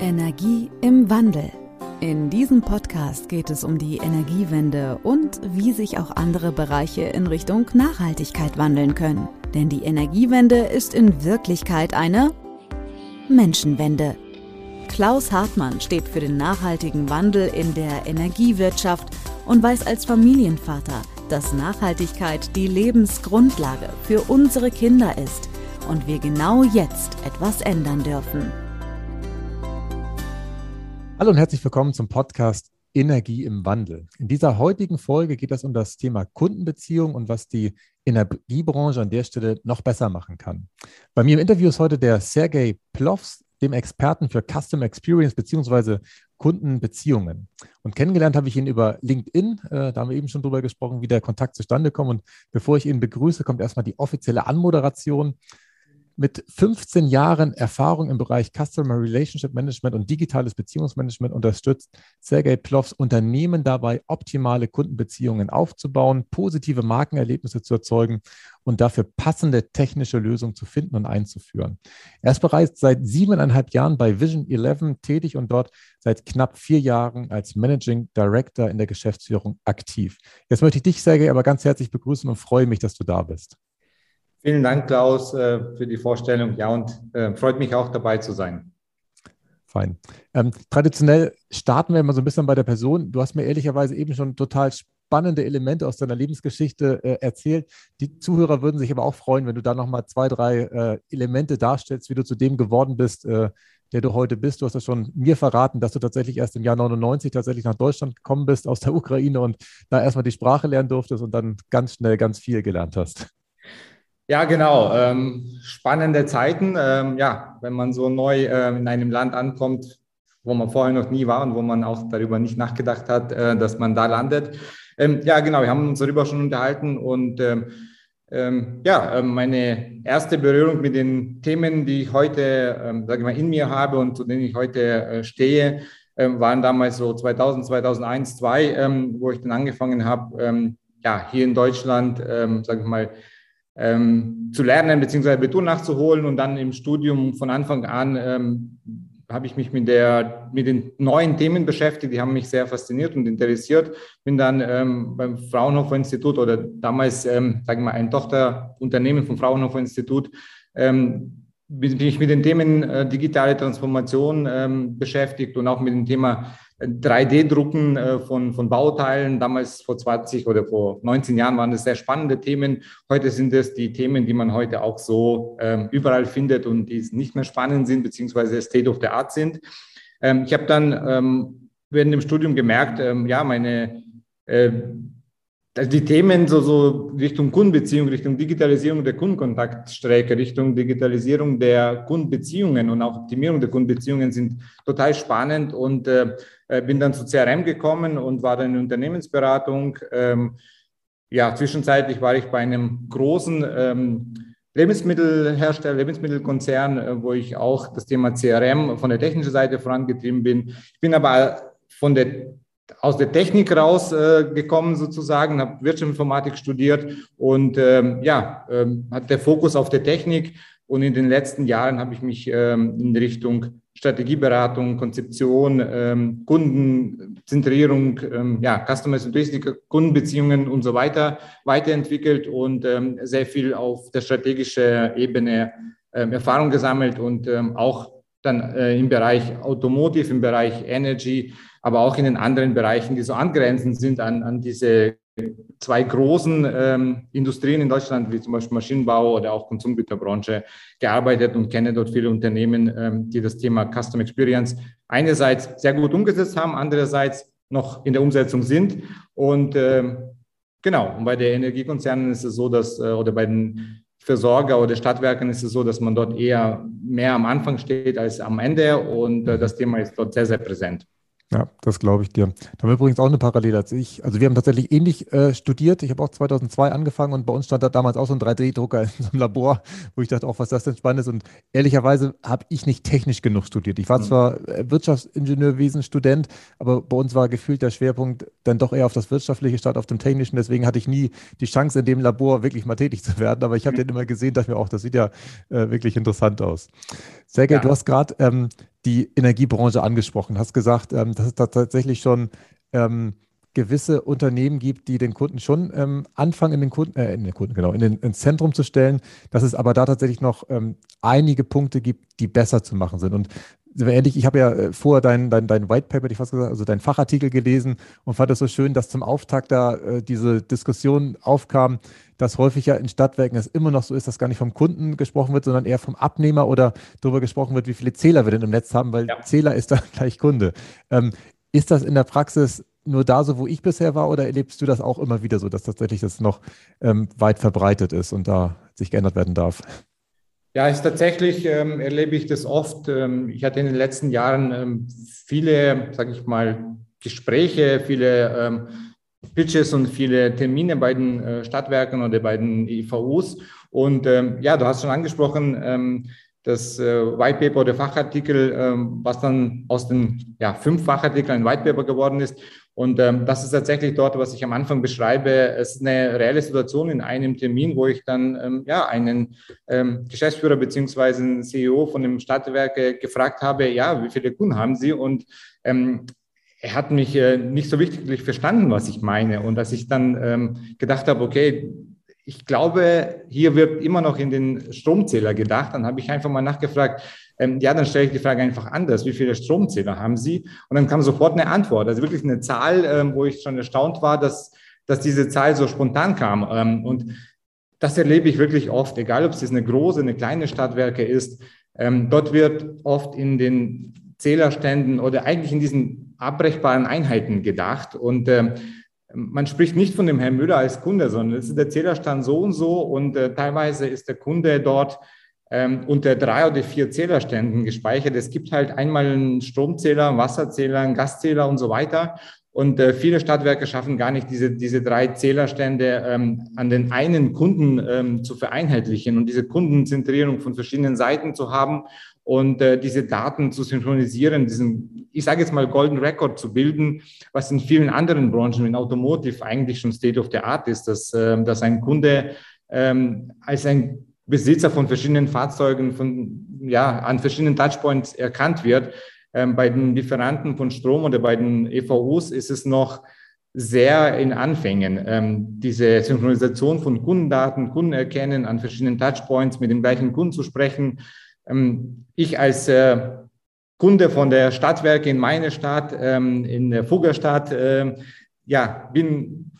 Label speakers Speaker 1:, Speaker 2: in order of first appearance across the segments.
Speaker 1: Energie im Wandel. In diesem Podcast geht es um die Energiewende und wie sich auch andere Bereiche in Richtung Nachhaltigkeit wandeln können. Denn die Energiewende ist in Wirklichkeit eine Menschenwende. Klaus Hartmann steht für den nachhaltigen Wandel in der Energiewirtschaft und weiß als Familienvater, dass Nachhaltigkeit die Lebensgrundlage für unsere Kinder ist und wir genau jetzt etwas ändern dürfen.
Speaker 2: Hallo und herzlich willkommen zum Podcast Energie im Wandel. In dieser heutigen Folge geht es um das Thema Kundenbeziehung und was die Energiebranche an der Stelle noch besser machen kann. Bei mir im Interview ist heute der Sergei Plovs, dem Experten für Custom Experience bzw. Kundenbeziehungen. Und kennengelernt habe ich ihn über LinkedIn. Äh, da haben wir eben schon drüber gesprochen, wie der Kontakt zustande kommt. Und bevor ich ihn begrüße, kommt erstmal die offizielle Anmoderation. Mit 15 Jahren Erfahrung im Bereich Customer Relationship Management und digitales Beziehungsmanagement unterstützt Sergei Plovs Unternehmen dabei, optimale Kundenbeziehungen aufzubauen, positive Markenerlebnisse zu erzeugen und dafür passende technische Lösungen zu finden und einzuführen. Er ist bereits seit siebeneinhalb Jahren bei Vision 11 tätig und dort seit knapp vier Jahren als Managing Director in der Geschäftsführung aktiv. Jetzt möchte ich dich, Sergei, aber ganz herzlich begrüßen und freue mich, dass du da bist.
Speaker 3: Vielen Dank, Klaus, äh, für die Vorstellung. Ja, und äh, freut mich auch dabei zu sein.
Speaker 2: Fein. Ähm, traditionell starten wir immer so ein bisschen bei der Person. Du hast mir ehrlicherweise eben schon total spannende Elemente aus deiner Lebensgeschichte äh, erzählt. Die Zuhörer würden sich aber auch freuen, wenn du da nochmal zwei, drei äh, Elemente darstellst, wie du zu dem geworden bist, äh, der du heute bist. Du hast ja schon mir verraten, dass du tatsächlich erst im Jahr 99 tatsächlich nach Deutschland gekommen bist aus der Ukraine und da erstmal die Sprache lernen durftest und dann ganz schnell ganz viel gelernt hast.
Speaker 3: Ja, genau. Ähm, spannende Zeiten. Ähm, ja, wenn man so neu äh, in einem Land ankommt, wo man vorher noch nie war und wo man auch darüber nicht nachgedacht hat, äh, dass man da landet. Ähm, ja, genau. Wir haben uns darüber schon unterhalten und ähm, ähm, ja, äh, meine erste Berührung mit den Themen, die ich heute, ähm, sage ich mal, in mir habe und zu denen ich heute äh, stehe, waren damals so 2000, 2001, 2002, wo ich dann angefangen habe, ja, hier in Deutschland, sage ich mal, ähm, zu lernen bzw. Abitur nachzuholen und dann im Studium von Anfang an ähm, habe ich mich mit, der, mit den neuen Themen beschäftigt, die haben mich sehr fasziniert und interessiert. Bin dann ähm, beim Fraunhofer Institut oder damals, ähm, sagen wir mal, ein Tochterunternehmen vom Fraunhofer Institut, ähm, bin ich mit den Themen äh, digitale Transformation ähm, beschäftigt und auch mit dem Thema 3D-Drucken äh, von, von Bauteilen. Damals vor 20 oder vor 19 Jahren waren das sehr spannende Themen. Heute sind es die Themen, die man heute auch so ähm, überall findet und die nicht mehr spannend sind, beziehungsweise State of the Art sind. Ähm, ich habe dann ähm, während dem Studium gemerkt, ähm, ja, meine äh, also die Themen so, so Richtung Kundenbeziehung, Richtung Digitalisierung der Kundenkontaktstrecke, Richtung Digitalisierung der Kundenbeziehungen und auch Optimierung der Kundenbeziehungen sind total spannend und äh, äh bin dann zu CRM gekommen und war dann in Unternehmensberatung. Ähm, ja, zwischenzeitlich war ich bei einem großen ähm, Lebensmittelhersteller, Lebensmittelkonzern, äh, wo ich auch das Thema CRM von der technischen Seite vorangetrieben bin. Ich bin aber von der aus der Technik rausgekommen äh, sozusagen, habe Wirtschaftsinformatik studiert und ähm, ja, ähm, hat der Fokus auf der Technik. Und in den letzten Jahren habe ich mich ähm, in Richtung Strategieberatung, Konzeption, ähm, Kundenzentrierung, ähm, ja, Customer Centricity, Kundenbeziehungen und so weiter weiterentwickelt und ähm, sehr viel auf der strategischen Ebene ähm, Erfahrung gesammelt und ähm, auch dann äh, im Bereich Automotive, im Bereich Energy, aber auch in den anderen Bereichen, die so angrenzend sind an, an diese zwei großen ähm, Industrien in Deutschland, wie zum Beispiel Maschinenbau oder auch Konsumgüterbranche, gearbeitet und kenne dort viele Unternehmen, ähm, die das Thema Custom Experience einerseits sehr gut umgesetzt haben, andererseits noch in der Umsetzung sind. Und ähm, genau, und bei den Energiekonzernen ist es so, dass, äh, oder bei den Versorger oder Stadtwerken ist es so, dass man dort eher mehr am Anfang steht als am Ende und äh, das Thema ist dort sehr, sehr präsent.
Speaker 2: Ja, das glaube ich dir. Da haben wir übrigens auch eine Parallele als ich. Also wir haben tatsächlich ähnlich äh, studiert. Ich habe auch 2002 angefangen und bei uns stand da damals auch so ein 3D-Drucker in so einem Labor, wo ich dachte, auch was das denn spannend ist. Und ehrlicherweise habe ich nicht technisch genug studiert. Ich war mhm. zwar äh, Wirtschaftsingenieurwesen Student, aber bei uns war gefühlt der Schwerpunkt dann doch eher auf das Wirtschaftliche statt auf dem Technischen. Deswegen hatte ich nie die Chance, in dem Labor wirklich mal tätig zu werden. Aber ich habe den immer gesehen, dachte mir auch, das sieht ja äh, wirklich interessant aus. Sergej, ja. du hast gerade ähm, die Energiebranche angesprochen, hast gesagt, ähm, dass es da tatsächlich schon ähm, gewisse Unternehmen gibt, die den Kunden schon ähm, anfangen, in den Kunden, äh, in den Kunden, genau, in den, ins Zentrum zu stellen, dass es aber da tatsächlich noch ähm, einige Punkte gibt, die besser zu machen sind. Und ehrlich, ich habe ja äh, vorher dein, dein, dein White Paper, ich fast gesagt, also dein Fachartikel gelesen und fand es so schön, dass zum Auftakt da äh, diese Diskussion aufkam, dass häufig ja in Stadtwerken es immer noch so ist, dass gar nicht vom Kunden gesprochen wird, sondern eher vom Abnehmer oder darüber gesprochen wird, wie viele Zähler wir denn im Netz haben, weil ja. Zähler ist dann gleich Kunde. Ähm, ist das in der Praxis nur da so, wo ich bisher war, oder erlebst du das auch immer wieder so, dass tatsächlich das noch ähm, weit verbreitet ist und da sich geändert werden darf?
Speaker 3: Ja, ist tatsächlich ähm, erlebe ich das oft. Ähm, ich hatte in den letzten Jahren ähm, viele, sage ich mal, Gespräche, viele ähm, Pitches und viele Termine bei den äh, Stadtwerken oder bei den EVUs. Und ähm, ja, du hast schon angesprochen, ähm, das äh, White Paper oder Fachartikel, was dann aus den ja, fünf Fachartikeln ein White Paper geworden ist. Und ähm, das ist tatsächlich dort, was ich am Anfang beschreibe. Es ist eine reelle Situation in einem Termin, wo ich dann ähm, ja, einen ähm, Geschäftsführer beziehungsweise einen CEO von dem Stadtwerke gefragt habe, ja, wie viele Kunden haben Sie? Und ähm, er hat mich äh, nicht so wirklich verstanden, was ich meine. Und dass ich dann ähm, gedacht habe, okay, ich glaube, hier wird immer noch in den Stromzähler gedacht. Dann habe ich einfach mal nachgefragt, ähm, ja, dann stelle ich die Frage einfach anders. Wie viele Stromzähler haben Sie? Und dann kam sofort eine Antwort. Also wirklich eine Zahl, ähm, wo ich schon erstaunt war, dass, dass diese Zahl so spontan kam. Ähm, und das erlebe ich wirklich oft, egal ob es jetzt eine große, eine kleine Stadtwerke ist. Ähm, dort wird oft in den Zählerständen oder eigentlich in diesen abbrechbaren Einheiten gedacht. Und ähm, man spricht nicht von dem Herrn Müller als Kunde, sondern es ist der Zählerstand so und so und äh, teilweise ist der Kunde dort ähm, unter drei oder vier Zählerständen gespeichert. Es gibt halt einmal einen Stromzähler, einen Wasserzähler, einen Gaszähler und so weiter. Und äh, viele Stadtwerke schaffen gar nicht, diese, diese drei Zählerstände ähm, an den einen Kunden ähm, zu vereinheitlichen und diese Kundenzentrierung von verschiedenen Seiten zu haben und äh, diese Daten zu synchronisieren, diesen, ich sage jetzt mal, Golden Record zu bilden, was in vielen anderen Branchen, in Automotive eigentlich schon State of the Art ist, dass, äh, dass ein Kunde ähm, als ein Besitzer von verschiedenen Fahrzeugen von, ja, an verschiedenen Touchpoints erkannt wird. Ähm, bei den Lieferanten von Strom oder bei den EVUs ist es noch sehr in Anfängen. Ähm, diese Synchronisation von Kundendaten, Kunden erkennen, an verschiedenen Touchpoints mit dem gleichen Kunden zu sprechen. Ähm, ich als äh, Kunde von der Stadtwerke in meine Stadt, ähm, in der Fuggerstadt, äh, ja, bin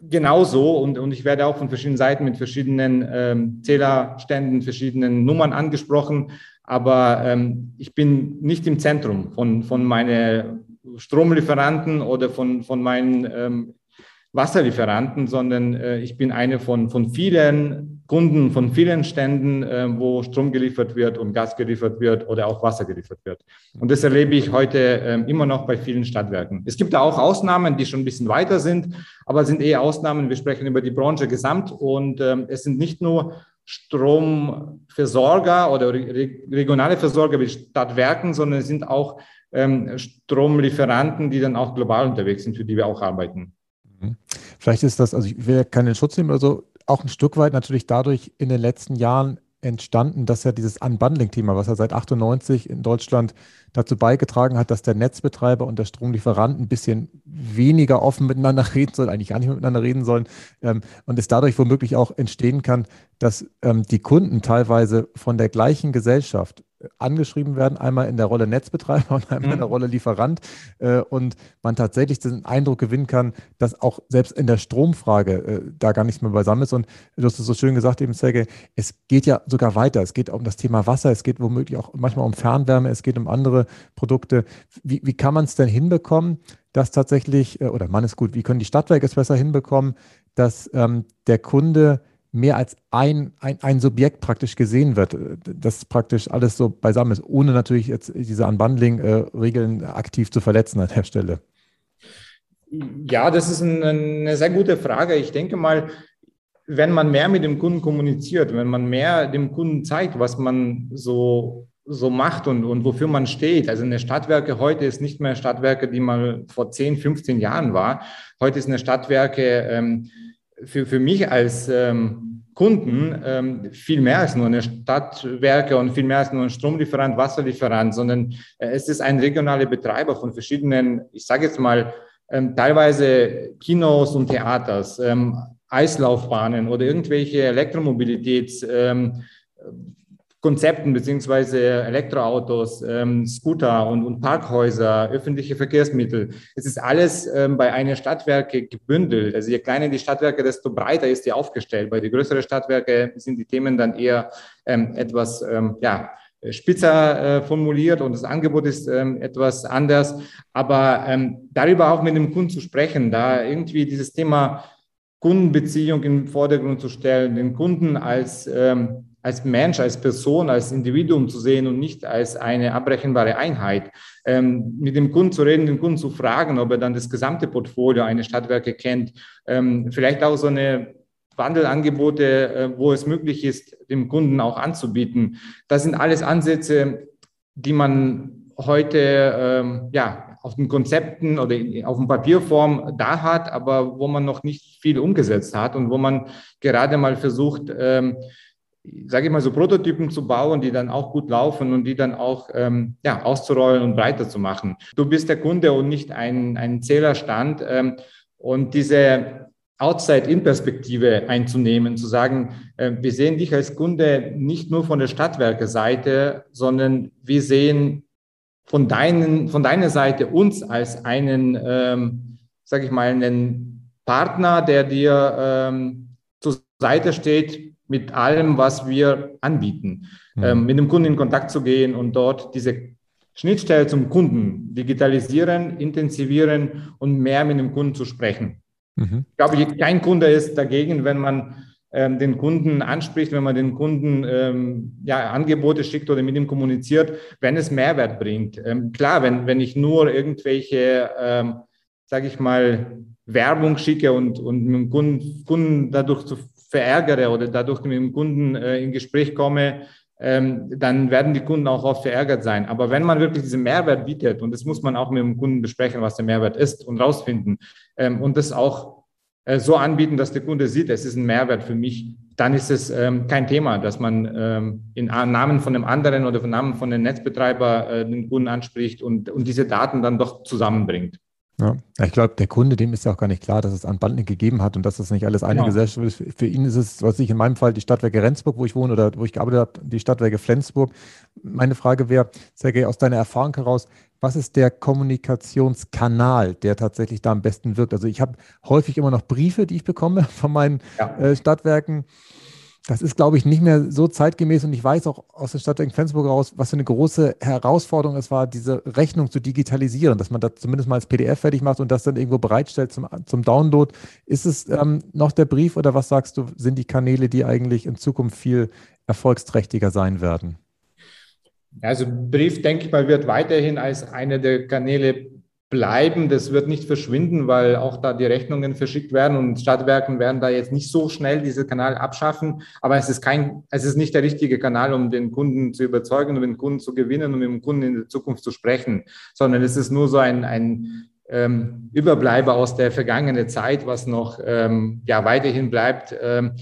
Speaker 3: genauso und, und ich werde auch von verschiedenen Seiten mit verschiedenen ähm, Zählerständen, verschiedenen Nummern angesprochen, aber ähm, ich bin nicht im Zentrum von, von meinen Stromlieferanten oder von, von meinen ähm, Wasserlieferanten, sondern äh, ich bin eine von, von vielen Kunden, von vielen Ständen, äh, wo Strom geliefert wird und Gas geliefert wird oder auch Wasser geliefert wird. Und das erlebe ich heute äh, immer noch bei vielen Stadtwerken. Es gibt da auch Ausnahmen, die schon ein bisschen weiter sind, aber sind eher Ausnahmen. Wir sprechen über die Branche gesamt und ähm, es sind nicht nur Stromversorger oder regionale Versorger wie Stadtwerken, sondern es sind auch ähm, Stromlieferanten, die dann auch global unterwegs sind, für die wir auch arbeiten.
Speaker 2: Mhm. Vielleicht ist das, also ich will ja keinen Schutz nehmen oder so, auch ein Stück weit natürlich dadurch in den letzten Jahren entstanden, dass ja dieses Unbundling-Thema, was ja seit 98 in Deutschland dazu beigetragen hat, dass der Netzbetreiber und der Stromlieferant ein bisschen weniger offen miteinander reden sollen, eigentlich gar nicht miteinander reden sollen ähm, und es dadurch womöglich auch entstehen kann, dass ähm, die Kunden teilweise von der gleichen Gesellschaft angeschrieben werden, einmal in der Rolle Netzbetreiber und einmal in der mhm. Rolle Lieferant. Äh, und man tatsächlich den Eindruck gewinnen kann, dass auch selbst in der Stromfrage äh, da gar nichts mehr beisammen ist. Und du hast es so schön gesagt eben, Sergej, es geht ja sogar weiter, es geht um das Thema Wasser, es geht womöglich auch manchmal um Fernwärme, es geht um andere Produkte. Wie, wie kann man es denn hinbekommen, dass tatsächlich, äh, oder man ist gut, wie können die Stadtwerke es besser hinbekommen, dass ähm, der Kunde mehr als ein, ein, ein Subjekt praktisch gesehen wird, das praktisch alles so beisammen ist, ohne natürlich jetzt diese Unbundling-Regeln aktiv zu verletzen an der Stelle?
Speaker 3: Ja, das ist eine sehr gute Frage. Ich denke mal, wenn man mehr mit dem Kunden kommuniziert, wenn man mehr dem Kunden zeigt, was man so, so macht und, und wofür man steht. Also eine Stadtwerke heute ist nicht mehr Stadtwerke, die mal vor 10, 15 Jahren war. Heute ist eine Stadtwerke, ähm, für, für mich als ähm, Kunden ähm, viel mehr als nur eine Stadtwerke und viel mehr als nur ein Stromlieferant, Wasserlieferant, sondern äh, es ist ein regionaler Betreiber von verschiedenen, ich sage jetzt mal, ähm, teilweise Kinos und Theaters, ähm, Eislaufbahnen oder irgendwelche Elektromobilitäts, ähm, Konzepten beziehungsweise Elektroautos, ähm, Scooter und, und, Parkhäuser, öffentliche Verkehrsmittel. Es ist alles ähm, bei einer Stadtwerke gebündelt. Also je kleiner die Stadtwerke, desto breiter ist die aufgestellt. Bei den größeren Stadtwerke sind die Themen dann eher ähm, etwas ähm, ja, spitzer äh, formuliert und das Angebot ist ähm, etwas anders. Aber ähm, darüber auch mit dem Kunden zu sprechen, da irgendwie dieses Thema Kundenbeziehung im Vordergrund zu stellen, den Kunden als ähm, als Mensch, als Person, als Individuum zu sehen und nicht als eine abbrechenbare Einheit. Ähm, mit dem Kunden zu reden, den Kunden zu fragen, ob er dann das gesamte Portfolio eines Stadtwerke kennt, ähm, vielleicht auch so eine Wandelangebote, äh, wo es möglich ist, dem Kunden auch anzubieten. Das sind alles Ansätze, die man heute ähm, ja, auf den Konzepten oder auf dem Papierform da hat, aber wo man noch nicht viel umgesetzt hat und wo man gerade mal versucht, ähm, sage ich mal, so Prototypen zu bauen, die dann auch gut laufen und die dann auch ähm, ja, auszurollen und breiter zu machen. Du bist der Kunde und nicht ein, ein Zählerstand. Ähm, und diese Outside-In-Perspektive einzunehmen, zu sagen, äh, wir sehen dich als Kunde nicht nur von der Stadtwerke-Seite, sondern wir sehen von, deinen, von deiner Seite uns als einen, ähm, sage ich mal, einen Partner, der dir ähm, zur Seite steht, mit allem, was wir anbieten, mhm. ähm, mit dem Kunden in Kontakt zu gehen und dort diese Schnittstelle zum Kunden digitalisieren, intensivieren und mehr mit dem Kunden zu sprechen. Mhm. Ich glaube, kein Kunde ist dagegen, wenn man ähm, den Kunden anspricht, wenn man den Kunden ähm, ja, Angebote schickt oder mit ihm kommuniziert, wenn es Mehrwert bringt. Ähm, klar, wenn, wenn ich nur irgendwelche, ähm, sage ich mal, Werbung schicke und, und mit dem Kunden, Kunden dadurch zu verärgere oder dadurch mit dem Kunden äh, in Gespräch komme, ähm, dann werden die Kunden auch oft verärgert sein. Aber wenn man wirklich diesen Mehrwert bietet, und das muss man auch mit dem Kunden besprechen, was der Mehrwert ist und rausfinden ähm, und das auch äh, so anbieten, dass der Kunde sieht, es ist ein Mehrwert für mich, dann ist es ähm, kein Thema, dass man ähm, in Namen von einem anderen oder im Namen von einem Netzbetreiber äh, den Kunden anspricht und, und diese Daten dann doch zusammenbringt.
Speaker 2: Ja, ich glaube, der Kunde, dem ist ja auch gar nicht klar, dass es Unbundling gegeben hat und dass das nicht alles eine genau. Gesellschaft ist. Für ihn ist es, was ich in meinem Fall, die Stadtwerke Rendsburg, wo ich wohne oder wo ich gearbeitet habe, die Stadtwerke Flensburg. Meine Frage wäre, Sergej, aus deiner Erfahrung heraus, was ist der Kommunikationskanal, der tatsächlich da am besten wirkt? Also ich habe häufig immer noch Briefe, die ich bekomme von meinen ja. äh, Stadtwerken. Das ist, glaube ich, nicht mehr so zeitgemäß und ich weiß auch aus der Stadt Flensburg raus, was für eine große Herausforderung es war, diese Rechnung zu digitalisieren, dass man das zumindest mal als PDF fertig macht und das dann irgendwo bereitstellt zum, zum Download. Ist es ähm, noch der Brief oder was sagst du, sind die Kanäle, die eigentlich in Zukunft viel erfolgsträchtiger sein werden?
Speaker 3: Also Brief, denke ich mal, wird weiterhin als einer der Kanäle bleiben. Das wird nicht verschwinden, weil auch da die Rechnungen verschickt werden und Stadtwerken werden da jetzt nicht so schnell diesen Kanal abschaffen. Aber es ist kein, es ist nicht der richtige Kanal, um den Kunden zu überzeugen, um den Kunden zu gewinnen, um mit dem Kunden in der Zukunft zu sprechen, sondern es ist nur so ein, ein ähm, Überbleiber aus der vergangenen Zeit, was noch ähm, ja weiterhin bleibt. Ähm,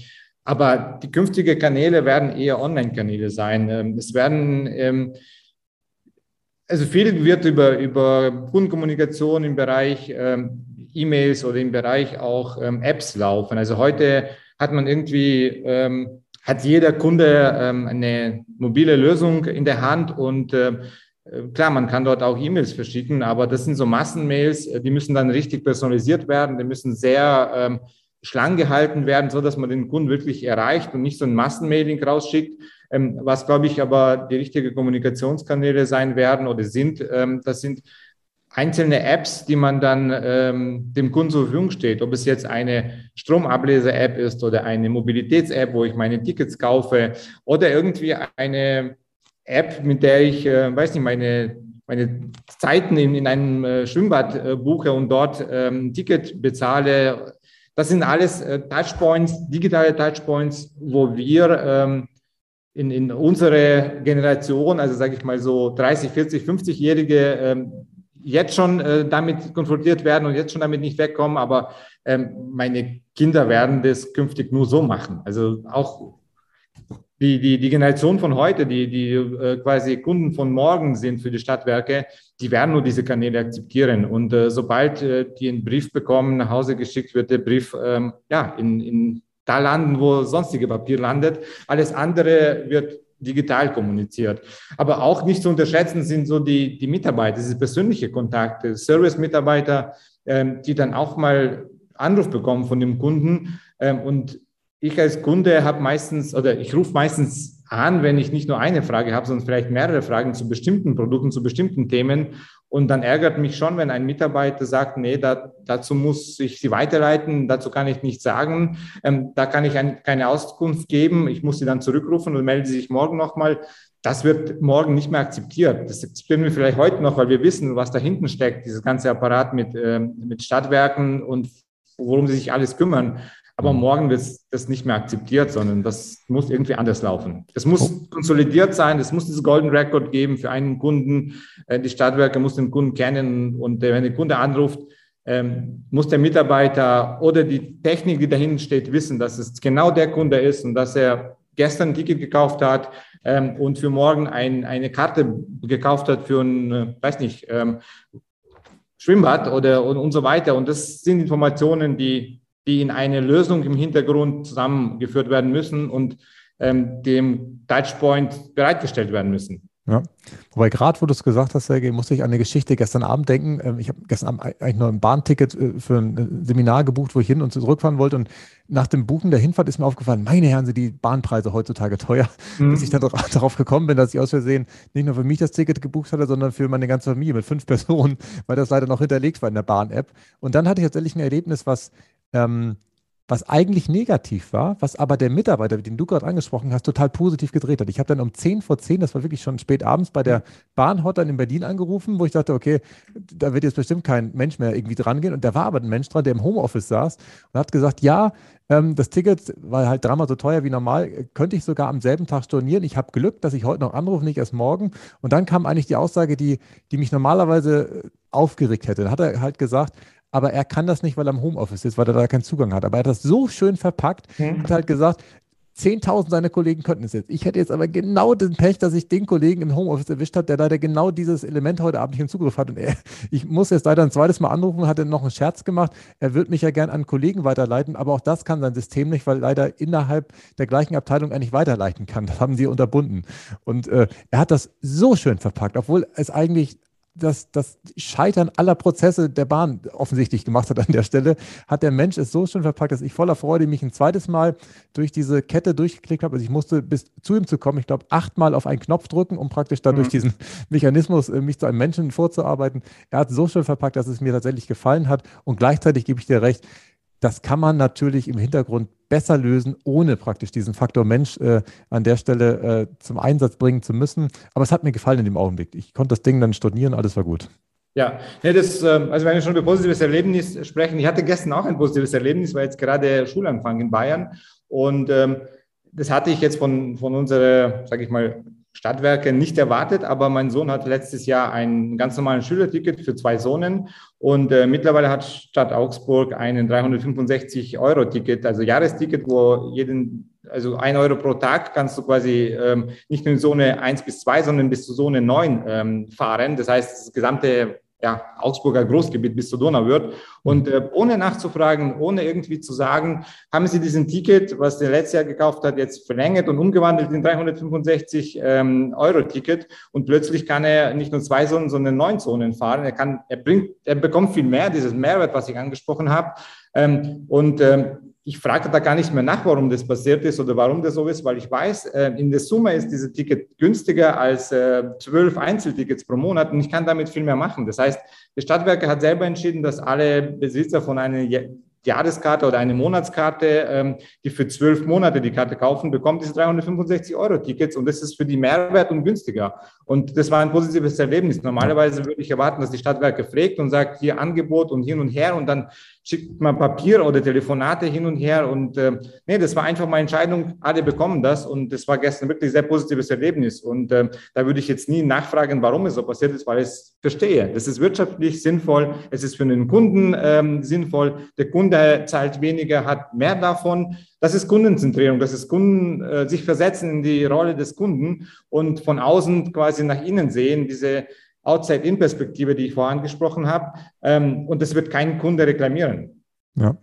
Speaker 3: aber die künftigen Kanäle werden eher Online-Kanäle sein. Ähm, es werden ähm, also viel wird über, über Kundenkommunikation im Bereich ähm, E-Mails oder im Bereich auch ähm, Apps laufen. Also heute hat man irgendwie, ähm, hat jeder Kunde ähm, eine mobile Lösung in der Hand und äh, klar, man kann dort auch E-Mails verschicken, aber das sind so Massenmails, die müssen dann richtig personalisiert werden, die müssen sehr ähm, schlank gehalten werden, so dass man den Kunden wirklich erreicht und nicht so ein Massenmailing rausschickt. Ähm, was, glaube ich, aber die richtigen Kommunikationskanäle sein werden oder sind, ähm, das sind einzelne Apps, die man dann ähm, dem Kunden zur Verfügung steht. Ob es jetzt eine Stromablese-App ist oder eine Mobilitäts-App, wo ich meine Tickets kaufe oder irgendwie eine App, mit der ich, äh, weiß nicht, meine meine Zeiten in, in einem äh, Schwimmbad äh, buche und dort ähm, ein Ticket bezahle. Das sind alles äh, Touchpoints, digitale Touchpoints, wo wir ähm, in, in unsere Generation, also sage ich mal so 30, 40, 50-Jährige, ähm, jetzt schon äh, damit konfrontiert werden und jetzt schon damit nicht wegkommen, aber ähm, meine Kinder werden das künftig nur so machen. Also auch die, die, die Generation von heute, die, die äh, quasi Kunden von morgen sind für die Stadtwerke, die werden nur diese Kanäle akzeptieren. Und äh, sobald äh, die einen Brief bekommen, nach Hause geschickt wird, der Brief ähm, ja, in, in da landen, wo sonstige Papier landet. Alles andere wird digital kommuniziert. Aber auch nicht zu unterschätzen sind so die, die Mitarbeiter, diese persönliche Kontakte, Service-Mitarbeiter, ähm, die dann auch mal Anruf bekommen von dem Kunden ähm, und ich als Kunde habe meistens oder ich rufe meistens an, wenn ich nicht nur eine Frage habe, sondern vielleicht mehrere Fragen zu bestimmten Produkten, zu bestimmten Themen. Und dann ärgert mich schon, wenn ein Mitarbeiter sagt, nee, da, dazu muss ich Sie weiterleiten, dazu kann ich nichts sagen, ähm, da kann ich ein, keine Auskunft geben, ich muss Sie dann zurückrufen und melden Sie sich morgen nochmal. Das wird morgen nicht mehr akzeptiert. Das akzeptieren wir vielleicht heute noch, weil wir wissen, was da hinten steckt, dieses ganze Apparat mit, ähm, mit Stadtwerken und worum sie sich alles kümmern. Aber mhm. morgen wird das nicht mehr akzeptiert, sondern das muss irgendwie anders laufen. Es muss oh. konsolidiert sein, es muss dieses Golden Record geben für einen Kunden. Äh, die Stadtwerke muss den Kunden kennen und äh, wenn der Kunde anruft, ähm, muss der Mitarbeiter oder die Technik, die dahinter steht, wissen, dass es genau der Kunde ist und dass er gestern ein Ticket gekauft hat ähm, und für morgen ein, eine Karte gekauft hat für ein, äh, weiß nicht, ähm, Schwimmbad oder und, und so weiter. Und das sind Informationen, die die in eine Lösung im Hintergrund zusammengeführt werden müssen und ähm, dem Touchpoint bereitgestellt werden müssen.
Speaker 2: Ja. Wobei gerade, wo du es gesagt hast, Sergej, musste ich an eine Geschichte gestern Abend denken. Ähm, ich habe gestern Abend eigentlich noch ein Bahnticket äh, für ein äh, Seminar gebucht, wo ich hin und zurückfahren wollte. Und nach dem Buchen der Hinfahrt ist mir aufgefallen, meine Herren, sind die Bahnpreise heutzutage teuer. Mhm. Bis ich dann darauf gekommen bin, dass ich aus Versehen nicht nur für mich das Ticket gebucht hatte, sondern für meine ganze Familie mit fünf Personen, weil das leider noch hinterlegt war in der Bahn-App. Und dann hatte ich tatsächlich ein Erlebnis, was ähm, was eigentlich negativ war, was aber der Mitarbeiter, den du gerade angesprochen hast, total positiv gedreht hat. Ich habe dann um 10 vor 10, das war wirklich schon spät abends, bei der Bahnhotline in Berlin angerufen, wo ich dachte, okay, da wird jetzt bestimmt kein Mensch mehr irgendwie dran gehen. Und da war aber ein Mensch dran, der im Homeoffice saß und hat gesagt, ja, ähm, das Ticket war halt dreimal so teuer wie normal, könnte ich sogar am selben Tag stornieren. Ich habe Glück, dass ich heute noch anrufe, nicht erst morgen. Und dann kam eigentlich die Aussage, die, die mich normalerweise aufgeregt hätte. Da hat er halt gesagt, aber er kann das nicht, weil er im Homeoffice ist, weil er da keinen Zugang hat. Aber er hat das so schön verpackt, mhm. hat halt gesagt, 10.000 seiner Kollegen könnten es jetzt. Ich hätte jetzt aber genau den Pech, dass ich den Kollegen im Homeoffice erwischt habe, der leider genau dieses Element heute Abend nicht im Zugriff hat. Und er, ich muss jetzt leider ein zweites Mal anrufen, hat er noch einen Scherz gemacht. Er wird mich ja gern an Kollegen weiterleiten, aber auch das kann sein System nicht, weil leider innerhalb der gleichen Abteilung er nicht weiterleiten kann. Das haben sie unterbunden. Und äh, er hat das so schön verpackt, obwohl es eigentlich das, das Scheitern aller Prozesse der Bahn offensichtlich gemacht hat an der Stelle, hat der Mensch es so schön verpackt, dass ich voller Freude mich ein zweites Mal durch diese Kette durchgeklickt habe. Also ich musste bis zu ihm zu kommen, ich glaube, achtmal auf einen Knopf drücken, um praktisch dadurch mhm. diesen Mechanismus, äh, mich zu einem Menschen vorzuarbeiten. Er hat so schön verpackt, dass es mir tatsächlich gefallen hat. Und gleichzeitig gebe ich dir recht, das kann man natürlich im Hintergrund besser lösen, ohne praktisch diesen Faktor Mensch äh, an der Stelle äh, zum Einsatz bringen zu müssen. Aber es hat mir gefallen in dem Augenblick. Ich konnte das Ding dann stornieren, alles war gut.
Speaker 3: Ja, ja das, ähm, also wenn wir schon über positives Erlebnis sprechen, ich hatte gestern auch ein positives Erlebnis, war jetzt gerade Schulanfang in Bayern und ähm, das hatte ich jetzt von, von unserer, sage ich mal, Stadtwerke nicht erwartet, aber mein Sohn hat letztes Jahr ein ganz normales Schülerticket für zwei Sohnen und äh, mittlerweile hat Stadt Augsburg einen 365 Euro Ticket, also Jahresticket, wo jeden, also ein Euro pro Tag kannst du quasi ähm, nicht nur in Zone 1 bis 2, sondern bis zu Zone 9 ähm, fahren. Das heißt, das gesamte ja, Augsburger Großgebiet bis zur Donau wird. Und äh, ohne nachzufragen, ohne irgendwie zu sagen, haben Sie diesen Ticket, was der letztes Jahr gekauft hat, jetzt verlängert und umgewandelt in 365 ähm, Euro Ticket. Und plötzlich kann er nicht nur zwei Zonen, sondern neun Zonen fahren. Er kann, er bringt, er bekommt viel mehr, dieses Mehrwert, was ich angesprochen habe. Ähm, und ähm, ich frage da gar nicht mehr nach, warum das passiert ist oder warum das so ist, weil ich weiß, äh, in der Summe ist dieses Ticket günstiger als äh, zwölf Einzeltickets pro Monat und ich kann damit viel mehr machen. Das heißt, die Stadtwerke hat selber entschieden, dass alle Besitzer von einem Jahreskarte oder eine Monatskarte, ähm, die für zwölf Monate die Karte kaufen, bekommt diese 365 Euro Tickets und das ist für die Mehrwert und günstiger. Und das war ein positives Erlebnis. Normalerweise würde ich erwarten, dass die Stadtwerke fragt und sagt, hier Angebot und hin und her und dann schickt man Papier oder Telefonate hin und her. Und äh, nee, das war einfach meine Entscheidung. Alle bekommen das. Und das war gestern wirklich ein sehr positives Erlebnis. Und äh, da würde ich jetzt nie nachfragen, warum es so passiert ist, weil ich es verstehe. Das ist wirtschaftlich sinnvoll. Es ist für den Kunden ähm, sinnvoll. Der Kunde zahlt weniger, hat mehr davon. Das ist Kundenzentrierung. Das ist Kunden, äh, sich versetzen in die Rolle des Kunden und von außen quasi nach innen sehen, diese Outside-In-Perspektive, die ich vorhin angesprochen habe. Ähm, und das wird kein Kunde reklamieren.
Speaker 2: Ja.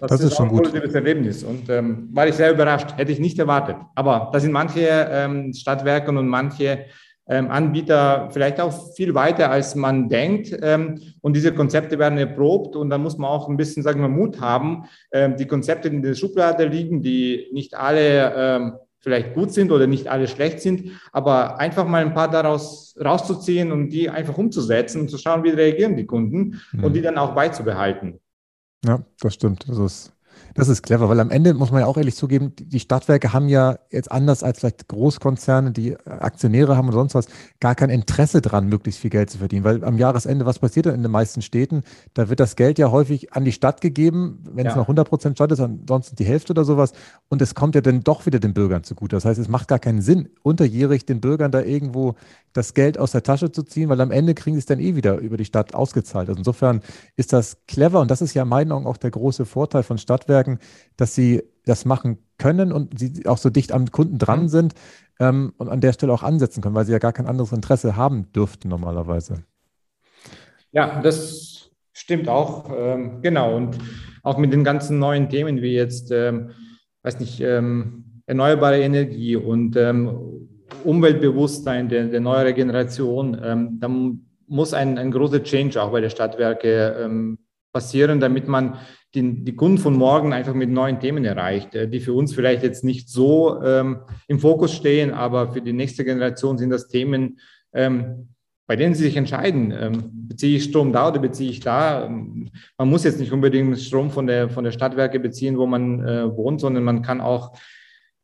Speaker 2: Das, das ist, ist schon gut.
Speaker 3: positives Erlebnis und ähm, war ich sehr überrascht, hätte ich nicht erwartet. Aber da sind manche ähm, Stadtwerke und manche ähm, Anbieter vielleicht auch viel weiter, als man denkt. Ähm, und diese Konzepte werden erprobt und da muss man auch ein bisschen, sagen wir, Mut haben. Ähm, die Konzepte, die in der Schublade liegen, die nicht alle ähm, vielleicht gut sind oder nicht alle schlecht sind, aber einfach mal ein paar daraus rauszuziehen und die einfach umzusetzen und zu schauen, wie reagieren die Kunden mhm. und die dann auch beizubehalten.
Speaker 2: Ja, das stimmt. Das ist das ist clever, weil am Ende muss man ja auch ehrlich zugeben, die Stadtwerke haben ja jetzt anders als vielleicht Großkonzerne, die Aktionäre haben und sonst was, gar kein Interesse dran, möglichst viel Geld zu verdienen. Weil am Jahresende, was passiert dann in den meisten Städten? Da wird das Geld ja häufig an die Stadt gegeben, wenn ja. es noch 100 Prozent Stadt ist, ansonsten die Hälfte oder sowas. Und es kommt ja dann doch wieder den Bürgern zugute. Das heißt, es macht gar keinen Sinn, unterjährig den Bürgern da irgendwo das Geld aus der Tasche zu ziehen, weil am Ende kriegen sie es dann eh wieder über die Stadt ausgezahlt. Also insofern ist das clever und das ist ja in meinen Augen auch der große Vorteil von Stadtwerken, dass sie das machen können und sie auch so dicht am Kunden dran mhm. sind ähm, und an der Stelle auch ansetzen können, weil sie ja gar kein anderes Interesse haben dürften normalerweise.
Speaker 3: Ja, das stimmt auch. Ähm, genau. Und auch mit den ganzen neuen Themen wie jetzt, ähm, weiß nicht, ähm, erneuerbare Energie und ähm, Umweltbewusstsein der, der neueren Generation, ähm, da muss ein, ein großer Change auch bei der Stadtwerke ähm, passieren, damit man die, die Kunden von morgen einfach mit neuen Themen erreicht, äh, die für uns vielleicht jetzt nicht so ähm, im Fokus stehen, aber für die nächste Generation sind das Themen, ähm, bei denen sie sich entscheiden, ähm, beziehe ich Strom da oder beziehe ich da. Ähm, man muss jetzt nicht unbedingt Strom von der, von der Stadtwerke beziehen, wo man äh, wohnt, sondern man kann auch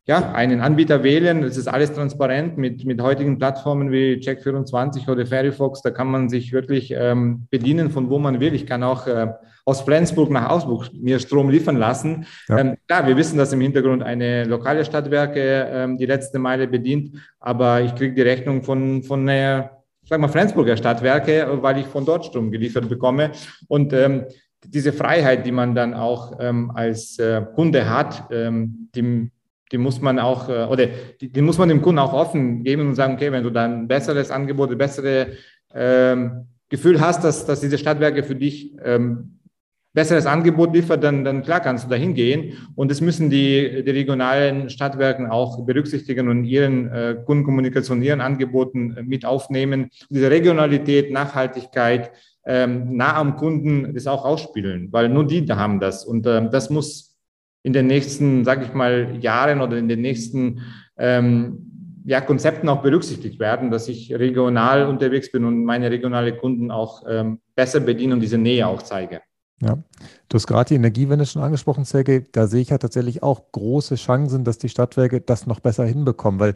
Speaker 3: ja, einen Anbieter wählen. Es ist alles transparent mit, mit heutigen Plattformen wie Check24 oder Fairyfox. Da kann man sich wirklich ähm, bedienen, von wo man will. Ich kann auch äh, aus Flensburg nach Augsburg mir Strom liefern lassen. Ja. Ähm, klar, wir wissen, dass im Hintergrund eine lokale Stadtwerke ähm, die letzte Meile bedient, aber ich kriege die Rechnung von, von der, sag mal, Flensburger Stadtwerke, weil ich von dort Strom geliefert bekomme. Und ähm, diese Freiheit, die man dann auch ähm, als äh, Kunde hat, ähm, die die muss man auch, äh, oder die, die, muss man dem Kunden auch offen geben und sagen, okay, wenn du dann ein besseres Angebot, ein besseres ähm, Gefühl hast, dass, dass diese Stadtwerke für dich ähm, besseres Angebot liefert, dann, dann klar kannst du da hingehen. Und das müssen die, die regionalen Stadtwerken auch berücksichtigen und ihren äh, Kundenkommunikation, ihren Angeboten äh, mit aufnehmen. Diese Regionalität, Nachhaltigkeit, ähm, nah am Kunden das auch ausspielen, weil nur die da haben das. Und ähm, das muss in den nächsten, sage ich mal, Jahren oder in den nächsten ähm, ja, Konzepten auch berücksichtigt werden, dass ich regional unterwegs bin und meine regionale Kunden auch ähm, besser bediene und diese Nähe auch zeige.
Speaker 2: Ja, du hast gerade die Energiewende schon angesprochen, Sergej. Da sehe ich ja tatsächlich auch große Chancen, dass die Stadtwerke das noch besser hinbekommen, weil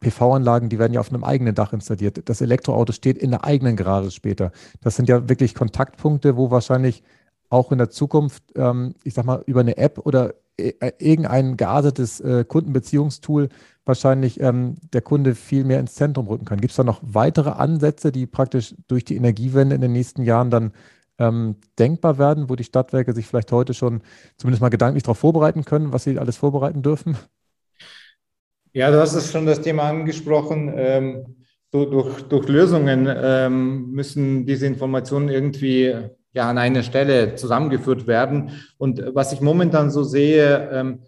Speaker 2: PV-Anlagen, die werden ja auf einem eigenen Dach installiert. Das Elektroauto steht in der eigenen Garage später. Das sind ja wirklich Kontaktpunkte, wo wahrscheinlich auch in der Zukunft, ähm, ich sag mal, über eine App oder äh, irgendein geartetes äh, Kundenbeziehungstool wahrscheinlich ähm, der Kunde viel mehr ins Zentrum rücken kann. Gibt es da noch weitere Ansätze, die praktisch durch die Energiewende in den nächsten Jahren dann ähm, denkbar werden, wo die Stadtwerke sich vielleicht heute schon zumindest mal gedanklich darauf vorbereiten können, was sie alles vorbereiten dürfen?
Speaker 3: Ja, du hast schon das Thema angesprochen. Ähm, durch, durch, Lösungen ähm, müssen diese Informationen irgendwie ja an einer Stelle zusammengeführt werden. Und was ich momentan so sehe, ähm,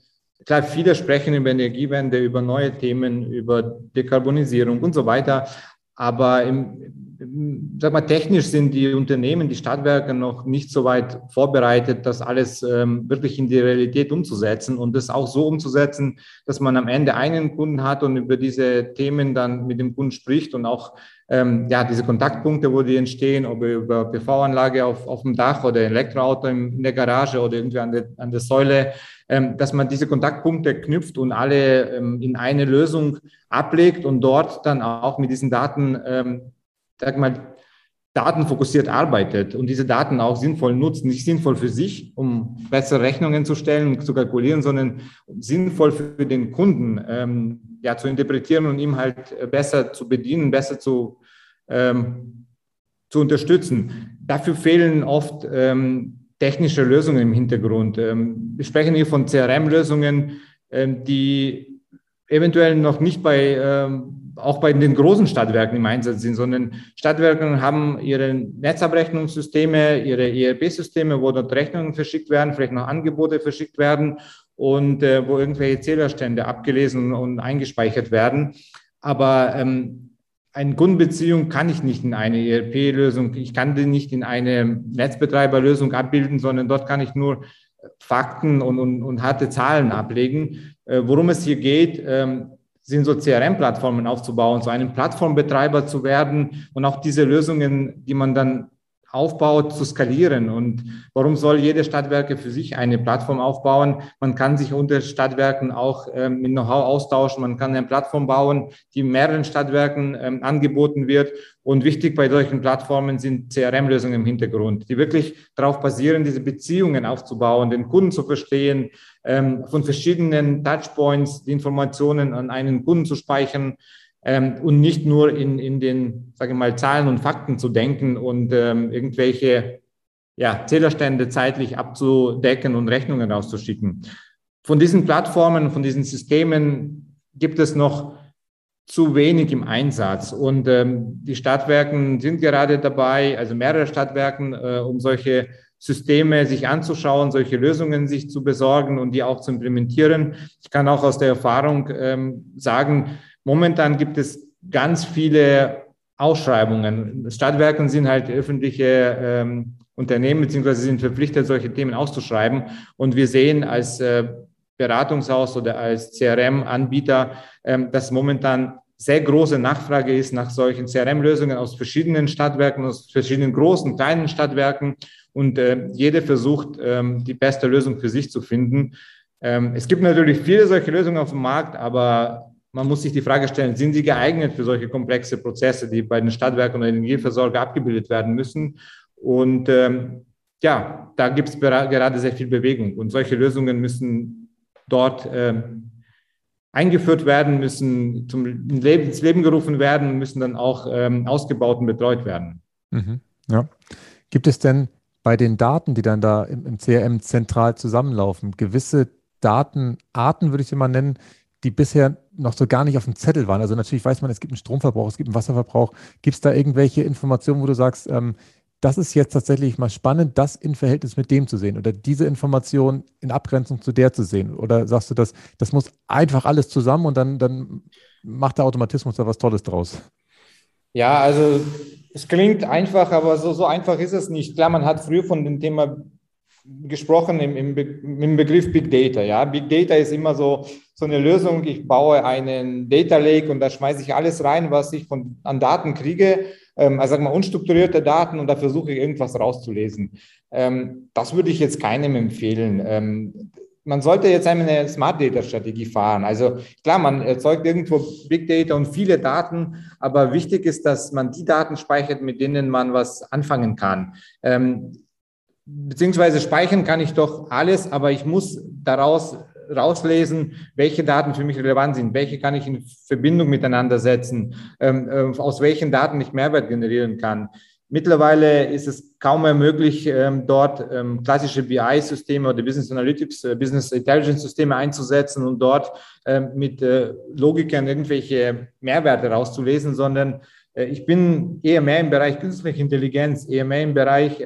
Speaker 3: klar, viele sprechen über Energiewende, über neue Themen, über Dekarbonisierung und so weiter. Aber im, sag mal, technisch sind die Unternehmen, die Stadtwerke noch nicht so weit vorbereitet, das alles ähm, wirklich in die Realität umzusetzen und das auch so umzusetzen, dass man am Ende einen Kunden hat und über diese Themen dann mit dem Kunden spricht und auch ähm, ja, diese Kontaktpunkte, wo die entstehen, ob über PV-Anlage auf, auf dem Dach oder Elektroauto in der Garage oder irgendwie an der, an der Säule, ähm, dass man diese Kontaktpunkte knüpft und alle ähm, in eine Lösung ablegt und dort dann auch mit diesen Daten, ähm, sag mal, datenfokussiert arbeitet und diese Daten auch sinnvoll nutzt, nicht sinnvoll für sich, um bessere Rechnungen zu stellen und zu kalkulieren, sondern sinnvoll für den Kunden ähm, ja, zu interpretieren und ihm halt besser zu bedienen, besser zu, ähm, zu unterstützen. Dafür fehlen oft ähm, technische Lösungen im Hintergrund. Ähm, wir sprechen hier von CRM-Lösungen, ähm, die eventuell noch nicht bei, ähm, auch bei den großen Stadtwerken im Einsatz sind, sondern Stadtwerke haben ihre Netzabrechnungssysteme, ihre ERP-Systeme, wo dort Rechnungen verschickt werden, vielleicht noch Angebote verschickt werden und äh, wo irgendwelche Zählerstände abgelesen und eingespeichert werden. Aber ähm, eine Kundenbeziehung kann ich nicht in eine ERP-Lösung, ich kann die nicht in eine Netzbetreiberlösung abbilden, sondern dort kann ich nur Fakten und, und, und harte Zahlen ablegen. Äh, worum es hier geht, ähm, sind so CRM-Plattformen aufzubauen, so einen Plattformbetreiber zu werden und auch diese Lösungen, die man dann aufbaut, zu skalieren. Und warum soll jede Stadtwerke für sich eine Plattform aufbauen? Man kann sich unter Stadtwerken auch ähm, mit Know-how austauschen. Man kann eine Plattform bauen, die mehreren Stadtwerken ähm, angeboten wird. Und wichtig bei solchen Plattformen sind CRM-Lösungen im Hintergrund, die wirklich darauf basieren, diese Beziehungen aufzubauen, den Kunden zu verstehen, ähm, von verschiedenen Touchpoints die Informationen an einen Kunden zu speichern ähm, und nicht nur in, in den, sage ich mal, Zahlen und Fakten zu denken und ähm, irgendwelche ja, Zählerstände zeitlich abzudecken und Rechnungen rauszuschicken. Von diesen Plattformen, von diesen Systemen gibt es noch zu wenig im Einsatz. Und ähm, die Stadtwerken sind gerade dabei, also mehrere Stadtwerken, äh, um solche Systeme sich anzuschauen, solche Lösungen sich zu besorgen und die auch zu implementieren. Ich kann auch aus der Erfahrung ähm, sagen, Momentan gibt es ganz viele Ausschreibungen. Stadtwerken sind halt öffentliche ähm, Unternehmen, beziehungsweise sind verpflichtet, solche Themen auszuschreiben. Und wir sehen als äh, Beratungshaus oder als CRM-Anbieter, ähm, dass momentan sehr große Nachfrage ist nach solchen CRM-Lösungen aus verschiedenen Stadtwerken, aus verschiedenen großen, kleinen Stadtwerken. Und äh, jeder versucht, ähm, die beste Lösung für sich zu finden. Ähm, es gibt natürlich viele solche Lösungen auf dem Markt, aber man muss sich die Frage stellen, sind sie geeignet für solche komplexe Prozesse, die bei den Stadtwerken und Energieversorger abgebildet werden müssen? Und ähm, ja, da gibt es gerade sehr viel Bewegung und solche Lösungen müssen dort ähm, eingeführt werden, müssen zum Leben, ins Leben gerufen werden müssen dann auch ähm, ausgebaut und betreut werden.
Speaker 2: Mhm, ja. Gibt es denn bei den Daten, die dann da im, im CRM zentral zusammenlaufen, gewisse Datenarten, würde ich sie mal nennen, die bisher noch so gar nicht auf dem Zettel waren. Also natürlich weiß man, es gibt einen Stromverbrauch, es gibt einen Wasserverbrauch. Gibt es da irgendwelche Informationen, wo du sagst, ähm, das ist jetzt tatsächlich mal spannend, das in Verhältnis mit dem zu sehen oder diese Information in Abgrenzung zu der zu sehen? Oder sagst du, das, das muss einfach alles zusammen und dann, dann macht der Automatismus da was Tolles draus?
Speaker 3: Ja, also es klingt einfach, aber so, so einfach ist es nicht. Klar, man hat früher von dem Thema gesprochen im, im, Be im Begriff Big Data. Ja, Big Data ist immer so, so eine Lösung. Ich baue einen Data Lake und da schmeiße ich alles rein, was ich von, an Daten kriege. Ähm, also sagen wir unstrukturierte Daten und da versuche ich irgendwas rauszulesen. Ähm, das würde ich jetzt keinem empfehlen. Ähm, man sollte jetzt eine Smart Data Strategie fahren. Also klar, man erzeugt irgendwo Big Data und viele Daten, aber wichtig ist, dass man die Daten speichert, mit denen man was anfangen kann. Ähm, beziehungsweise speichern kann ich doch alles, aber ich muss daraus rauslesen, welche Daten für mich relevant sind, welche kann ich in Verbindung miteinander setzen, ähm, äh, aus welchen Daten ich Mehrwert generieren kann. Mittlerweile ist es kaum mehr möglich, ähm, dort ähm, klassische BI-Systeme oder Business Analytics, äh, Business Intelligence-Systeme einzusetzen und dort ähm, mit äh, Logikern irgendwelche Mehrwerte rauszulesen, sondern äh, ich bin eher mehr im Bereich künstliche Intelligenz, eher mehr im Bereich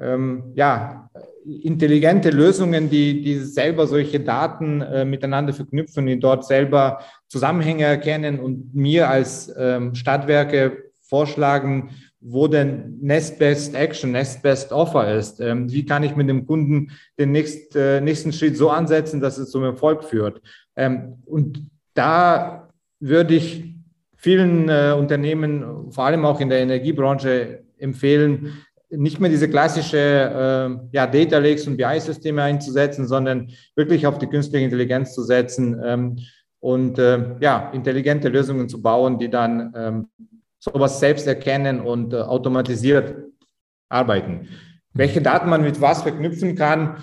Speaker 3: ähm, ja, intelligente Lösungen, die, die selber solche Daten äh, miteinander verknüpfen, die dort selber Zusammenhänge erkennen und mir als ähm, Stadtwerke vorschlagen, wo denn Next Best Action, Next Best Offer ist. Ähm, wie kann ich mit dem Kunden den nächst, äh, nächsten Schritt so ansetzen, dass es zum Erfolg führt? Ähm, und da würde ich vielen äh, Unternehmen, vor allem auch in der Energiebranche, empfehlen, nicht mehr diese klassische äh, ja, Data Lakes und BI-Systeme einzusetzen, sondern wirklich auf die künstliche Intelligenz zu setzen ähm, und äh, ja, intelligente Lösungen zu bauen, die dann ähm, sowas selbst erkennen und äh, automatisiert arbeiten. Welche Daten man mit was verknüpfen kann,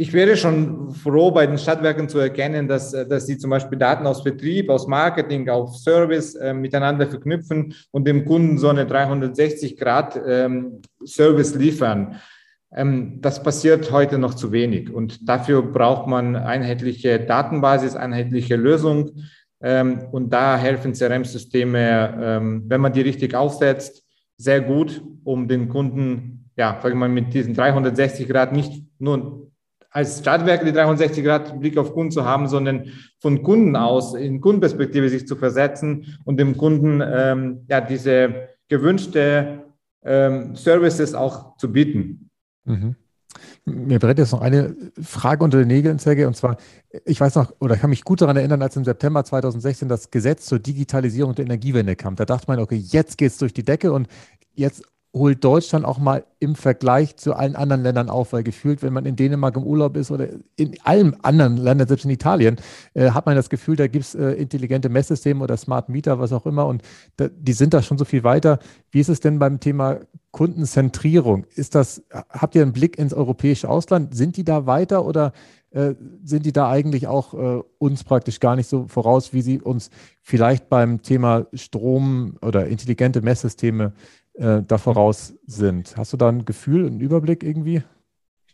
Speaker 3: ich wäre schon froh, bei den Stadtwerken zu erkennen, dass, äh, dass sie zum Beispiel Daten aus Vertrieb, aus Marketing, auf Service äh, miteinander verknüpfen und dem Kunden so eine 360-Grad-Service ähm, liefern. Ähm, das passiert heute noch zu wenig und dafür braucht man einheitliche Datenbasis, einheitliche Lösung ähm, und da helfen CRM-Systeme, ähm, wenn man die richtig aufsetzt, sehr gut, um den Kunden, ja, sage ich mal, mit diesen 360 Grad nicht nur als Stadtwerke die 360 Grad Blick auf Kunden zu haben, sondern von Kunden aus in Kundenperspektive sich zu versetzen und dem Kunden ähm, ja diese gewünschte ähm, Services auch zu bieten.
Speaker 2: Mhm. Mir brennt jetzt noch eine Frage unter den Nägeln, Sergej, und zwar, ich weiß noch, oder ich kann mich gut daran erinnern, als im September 2016 das Gesetz zur Digitalisierung der Energiewende kam. Da dachte man, okay, jetzt geht es durch die Decke und jetzt holt Deutschland auch mal im Vergleich zu allen anderen Ländern auf, weil gefühlt, wenn man in Dänemark im Urlaub ist oder in allen anderen Ländern, selbst in Italien, äh, hat man das Gefühl, da gibt es äh, intelligente Messsysteme oder Smart Meter, was auch immer, und da, die sind da schon so viel weiter. Wie ist es denn beim Thema Kundenzentrierung? Ist das, habt ihr einen Blick ins europäische Ausland? Sind die da weiter oder äh, sind die da eigentlich auch äh, uns praktisch gar nicht so voraus, wie sie uns vielleicht beim Thema Strom oder intelligente Messsysteme äh, da voraus sind. Hast du da ein Gefühl, einen Überblick irgendwie?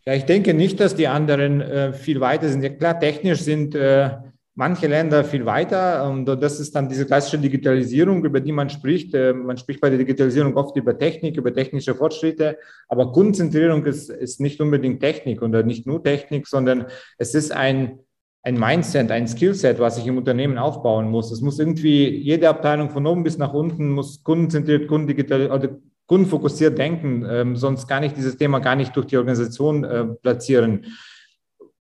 Speaker 3: Ja, ich denke nicht, dass die anderen äh, viel weiter sind. Ja, klar, technisch sind äh, manche Länder viel weiter. Und das ist dann diese klassische Digitalisierung, über die man spricht. Äh, man spricht bei der Digitalisierung oft über Technik, über technische Fortschritte. Aber Kundenzentrierung ist, ist nicht unbedingt Technik oder nicht nur Technik, sondern es ist ein ein Mindset, ein Skillset, was ich im Unternehmen aufbauen muss. Es muss irgendwie jede Abteilung von oben bis nach unten muss kundenzentriert, kundendigital oder kundenfokussiert denken, ähm, sonst kann ich dieses Thema gar nicht durch die Organisation äh, platzieren.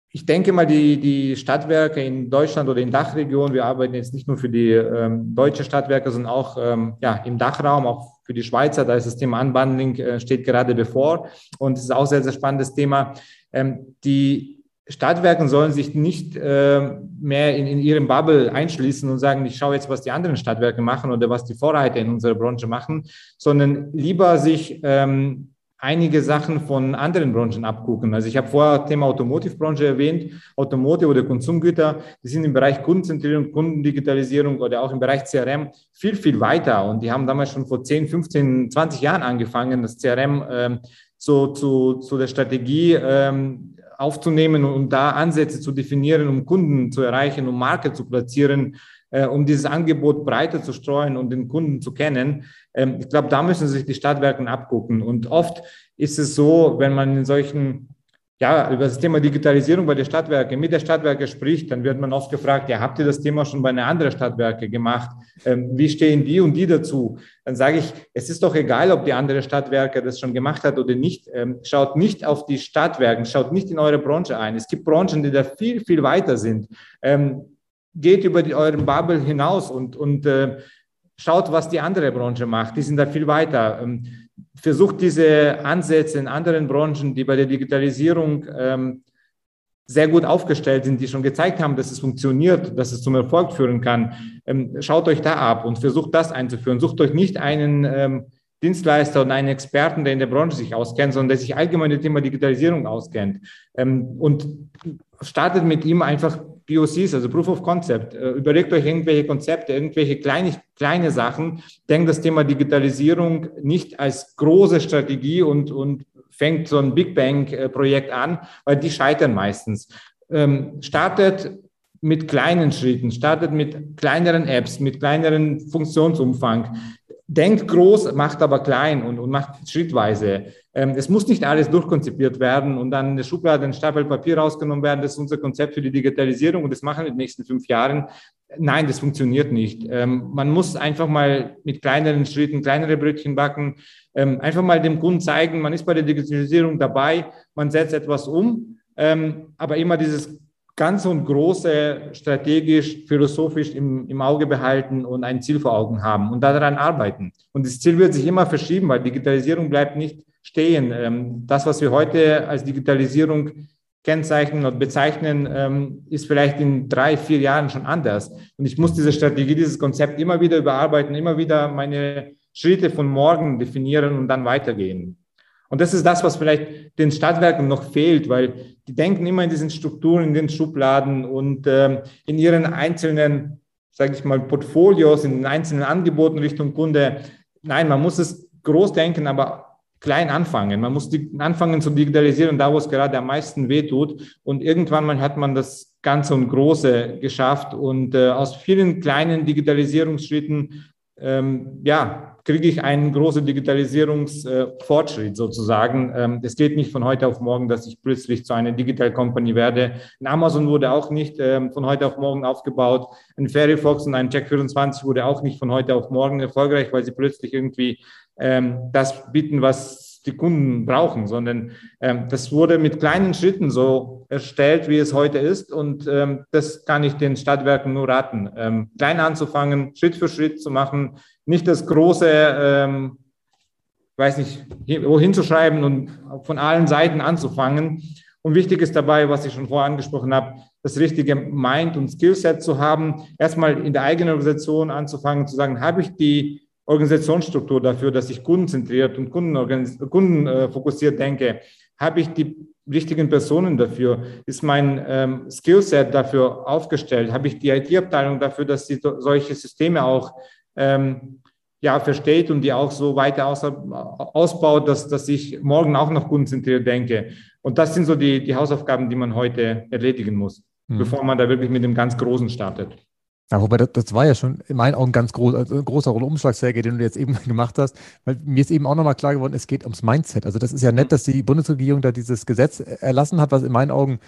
Speaker 3: Ich denke mal, die, die Stadtwerke in Deutschland oder in Dachregion, wir arbeiten jetzt nicht nur für die ähm, deutsche Stadtwerke, sondern auch ähm, ja, im Dachraum, auch für die Schweizer, da ist das Thema Unbundling, äh, steht gerade bevor und es ist auch sehr, sehr spannendes Thema. Ähm, die Stadtwerken sollen sich nicht äh, mehr in, in ihrem Bubble einschließen und sagen, ich schaue jetzt, was die anderen Stadtwerke machen oder was die Vorreiter in unserer Branche machen, sondern lieber sich ähm, einige Sachen von anderen Branchen abgucken. Also ich habe vorher Thema Automotive-Branche erwähnt, Automotive oder Konsumgüter, die sind im Bereich Kundenzentrierung, Kundendigitalisierung oder auch im Bereich CRM viel, viel weiter. Und die haben damals schon vor 10, 15, 20 Jahren angefangen, das CRM ähm, so zu, zu der Strategie ähm, aufzunehmen und da Ansätze zu definieren, um Kunden zu erreichen, um Marke zu platzieren, äh, um dieses Angebot breiter zu streuen und den Kunden zu kennen. Ähm, ich glaube, da müssen sich die Stadtwerke abgucken. Und oft ist es so, wenn man in solchen ja, über das Thema Digitalisierung bei den Stadtwerken, mit der Stadtwerke spricht, dann wird man oft gefragt, ja, habt ihr das Thema schon bei einer anderen Stadtwerke gemacht? Ähm, wie stehen die und die dazu? Dann sage ich, es ist doch egal, ob die andere Stadtwerke das schon gemacht hat oder nicht. Ähm, schaut nicht auf die Stadtwerke, schaut nicht in eure Branche ein. Es gibt Branchen, die da viel, viel weiter sind. Ähm, geht über die, euren Bubble hinaus und, und äh, schaut, was die andere Branche macht. Die sind da viel weiter. Ähm, versucht diese Ansätze in anderen Branchen, die bei der Digitalisierung ähm, sehr gut aufgestellt sind, die schon gezeigt haben, dass es funktioniert, dass es zum Erfolg führen kann. Ähm, schaut euch da ab und versucht das einzuführen. Sucht euch nicht einen ähm, Dienstleister und einen Experten, der in der Branche sich auskennt, sondern der sich allgemein mit dem Thema Digitalisierung auskennt. Ähm, und startet mit ihm einfach POCs, also Proof of Concept. Äh, überlegt euch irgendwelche Konzepte, irgendwelche kleine, kleine Sachen. Denkt das Thema Digitalisierung nicht als große Strategie und, und fängt so ein Big Bang-Projekt an, weil die scheitern meistens. Ähm, startet mit kleinen Schritten, startet mit kleineren Apps, mit kleineren Funktionsumfang denkt groß, macht aber klein und, und macht schrittweise. Ähm, es muss nicht alles durchkonzipiert werden und dann eine Schublade, ein Stapel Papier rausgenommen werden. Das ist unser Konzept für die Digitalisierung und das machen wir in den nächsten fünf Jahren. Nein, das funktioniert nicht. Ähm, man muss einfach mal mit kleineren Schritten, kleinere Brötchen backen, ähm, einfach mal dem Kunden zeigen, man ist bei der Digitalisierung dabei, man setzt etwas um, ähm, aber immer dieses Ganze und Große strategisch, philosophisch im, im Auge behalten und ein Ziel vor Augen haben und daran arbeiten. Und das Ziel wird sich immer verschieben, weil Digitalisierung bleibt nicht stehen. Ähm, das, was wir heute als Digitalisierung kennzeichnen und bezeichnen, ähm, ist vielleicht in drei, vier Jahren schon anders. Und ich muss diese Strategie, dieses Konzept immer wieder überarbeiten, immer wieder meine Schritte von morgen definieren und dann weitergehen. Und das ist das, was vielleicht den Stadtwerken noch fehlt, weil die denken immer in diesen Strukturen, in den Schubladen und ähm, in ihren einzelnen, sage ich mal, Portfolios, in den einzelnen Angeboten Richtung Kunde. Nein, man muss es groß denken, aber klein anfangen. Man muss die, anfangen zu digitalisieren, da wo es gerade am meisten wehtut. Und irgendwann mal hat man das Ganze und Große geschafft. Und äh, aus vielen kleinen Digitalisierungsschritten, ähm, ja, kriege ich einen großen Digitalisierungsfortschritt äh, sozusagen. Ähm, es geht nicht von heute auf morgen, dass ich plötzlich zu einer Digital Company werde. Ein Amazon wurde auch nicht ähm, von heute auf morgen aufgebaut. Ein Fairyfox und ein Check24 wurde auch nicht von heute auf morgen erfolgreich, weil sie plötzlich irgendwie ähm, das bieten, was die Kunden brauchen, sondern ähm, das wurde mit kleinen Schritten so erstellt, wie es heute ist. Und ähm, das kann ich den Stadtwerken nur raten, ähm, klein anzufangen, Schritt für Schritt zu machen, nicht das große, ähm, weiß nicht, wohin zu schreiben und von allen Seiten anzufangen. Und wichtig ist dabei, was ich schon vorher angesprochen habe, das richtige Mind und Skillset zu haben, erstmal in der eigenen Organisation anzufangen, zu sagen, habe ich die Organisationsstruktur dafür, dass ich kundenzentriert und kundenfokussiert denke? Habe ich die richtigen Personen dafür? Ist mein ähm, Skillset dafür aufgestellt? Habe ich die IT-Abteilung dafür, dass sie solche Systeme auch ähm, ja, versteht und die auch so weiter aus, ausbaut, dass, dass ich morgen auch noch kundenzentriert denke? Und das sind so die, die Hausaufgaben, die man heute erledigen muss, mhm. bevor man da wirklich mit dem ganz Großen startet.
Speaker 2: Ja, wobei das, das war ja schon in meinen Augen ganz groß, also ein großer Umschlagsäge, den du jetzt eben gemacht hast, weil mir ist eben auch nochmal klar geworden, es geht ums Mindset. Also das ist ja nett, dass die Bundesregierung da dieses Gesetz erlassen hat, was in meinen Augen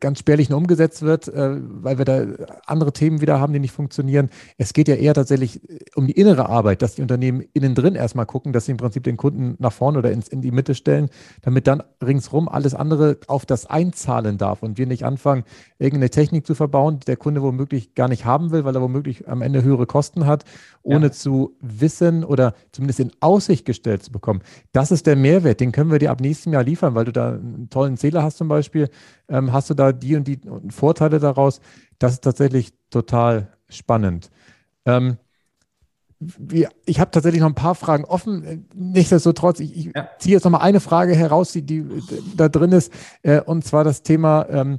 Speaker 2: ganz spärlich nur umgesetzt wird, äh, weil wir da andere Themen wieder haben, die nicht funktionieren. Es geht ja eher tatsächlich äh, um die innere Arbeit, dass die Unternehmen innen drin erstmal gucken, dass sie im Prinzip den Kunden nach vorne oder ins, in die Mitte stellen, damit dann ringsrum alles andere auf das einzahlen darf und wir nicht anfangen, irgendeine Technik zu verbauen, die der Kunde womöglich gar nicht haben will, weil er womöglich am Ende höhere Kosten hat, ohne ja. zu wissen oder zumindest in Aussicht gestellt zu bekommen. Das ist der Mehrwert, den können wir dir ab nächstem Jahr liefern, weil du da einen tollen Zähler hast zum Beispiel, ähm, hast du da die und die Vorteile daraus. Das ist tatsächlich total spannend. Ähm, wir, ich habe tatsächlich noch ein paar Fragen offen. Nichtsdestotrotz, ich, ich ja. ziehe jetzt noch mal eine Frage heraus, die, die da drin ist, äh, und zwar das Thema ähm,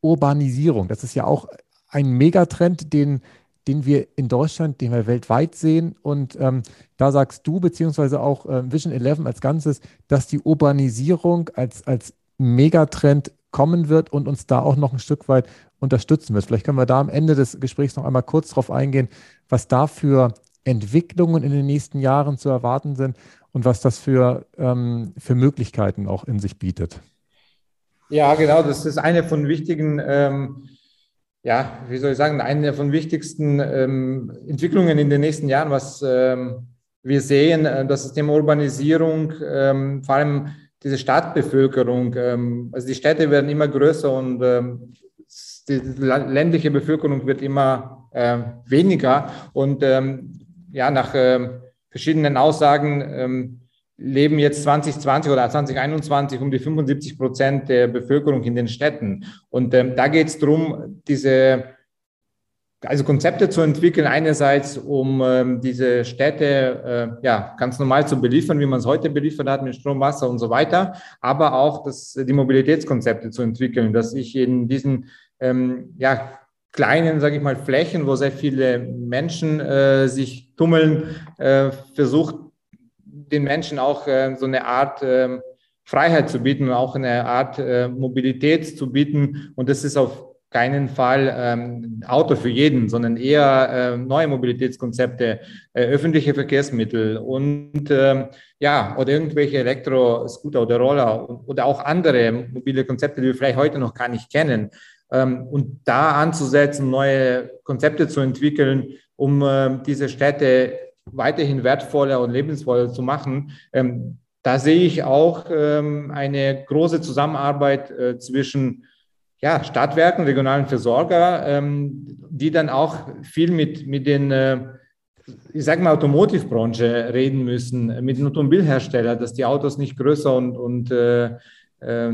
Speaker 2: Urbanisierung. Das ist ja auch ein Megatrend, den, den wir in Deutschland, den wir weltweit sehen. Und ähm, da sagst du, beziehungsweise auch äh, Vision 11 als Ganzes, dass die Urbanisierung als, als Megatrend kommen wird und uns da auch noch ein Stück weit unterstützen wird. Vielleicht können wir da am Ende des Gesprächs noch einmal kurz darauf eingehen, was da für Entwicklungen in den nächsten Jahren zu erwarten sind und was das für, ähm, für Möglichkeiten auch in sich bietet.
Speaker 3: Ja, genau, das ist eine von wichtigen, ähm, ja, wie soll ich sagen, eine von wichtigsten ähm, Entwicklungen in den nächsten Jahren, was ähm, wir sehen, äh, das Thema Urbanisierung, ähm, vor allem diese Stadtbevölkerung, ähm, also die Städte werden immer größer und ähm, die ländliche Bevölkerung wird immer äh, weniger. Und ähm, ja, nach äh, verschiedenen Aussagen ähm, leben jetzt 2020 oder 2021 um die 75 Prozent der Bevölkerung in den Städten. Und ähm, da geht es darum, diese also Konzepte zu entwickeln, einerseits um ähm, diese Städte äh, ja ganz normal zu beliefern, wie man es heute beliefert hat mit Strom, Wasser und so weiter, aber auch das, die Mobilitätskonzepte zu entwickeln, dass ich in diesen ähm, ja, kleinen, sage ich mal, Flächen, wo sehr viele Menschen äh, sich tummeln, äh, versucht den Menschen auch äh, so eine Art äh, Freiheit zu bieten und auch eine Art äh, Mobilität zu bieten. Und das ist auf keinen Fall ähm, Auto für jeden, sondern eher äh, neue Mobilitätskonzepte, äh, öffentliche Verkehrsmittel und ähm, ja, oder irgendwelche Elektroscooter oder Roller oder auch andere mobile Konzepte, die wir vielleicht heute noch gar nicht kennen. Ähm, und da anzusetzen, neue Konzepte zu entwickeln, um äh, diese Städte weiterhin wertvoller und lebensvoller zu machen. Ähm, da sehe ich auch ähm, eine große Zusammenarbeit äh, zwischen ja, Stadtwerken, regionalen Versorger, ähm, die dann auch viel mit, mit den, äh, ich sage mal, Automotivbranche reden müssen, mit den Automobilherstellern, dass die Autos nicht größer und, und äh, äh,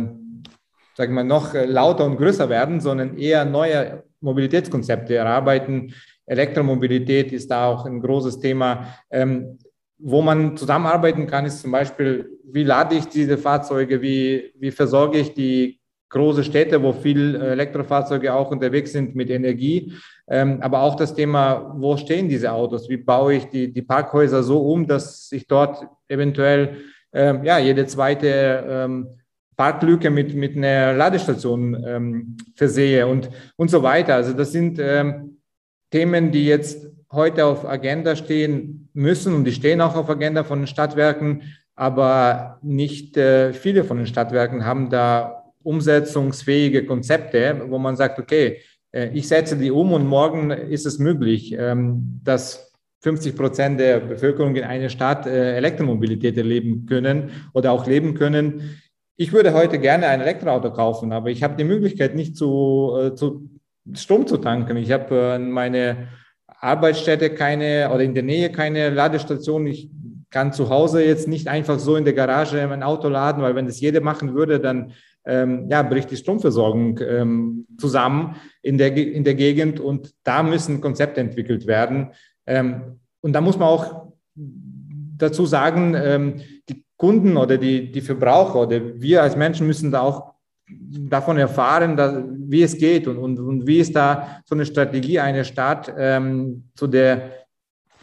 Speaker 3: sagen wir noch lauter und größer werden, sondern eher neue Mobilitätskonzepte erarbeiten. Elektromobilität ist da auch ein großes Thema. Ähm, wo man zusammenarbeiten kann, ist zum Beispiel, wie lade ich diese Fahrzeuge, wie, wie versorge ich die große Städte, wo viel äh, Elektrofahrzeuge auch unterwegs sind mit Energie. Ähm, aber auch das Thema, wo stehen diese Autos? Wie baue ich die, die Parkhäuser so um, dass ich dort eventuell ähm, ja, jede zweite ähm, Parklücke mit, mit einer Ladestation versehe und, und so weiter. Also das sind Themen, die jetzt heute auf Agenda stehen müssen und die stehen auch auf Agenda von den Stadtwerken, aber nicht äh, viele von den Stadtwerken haben da umsetzungsfähige Konzepte, wo man sagt, okay, äh, ich setze die um und morgen ist es möglich, ähm, dass 50 Prozent der Bevölkerung in einer Stadt äh, Elektromobilität erleben können oder auch leben können. Ich würde heute gerne ein Elektroauto kaufen, aber ich habe die Möglichkeit nicht zu, äh, zu Strom zu tanken. Ich habe meine Arbeitsstätte keine oder in der Nähe keine Ladestation. Ich kann zu Hause jetzt nicht einfach so in der Garage mein Auto laden, weil wenn das jeder machen würde, dann ähm, ja, bricht die Stromversorgung ähm, zusammen in der, in der Gegend und da müssen Konzepte entwickelt werden. Ähm, und da muss man auch dazu sagen, ähm, die Kunden oder die, die Verbraucher oder wir als Menschen müssen da auch davon erfahren, dass, wie es geht und, und, und wie ist da so eine Strategie einer Stadt ähm, zu der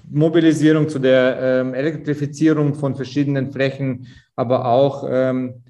Speaker 3: Mobilisierung, zu der ähm, Elektrifizierung von verschiedenen Flächen, aber auch ähm,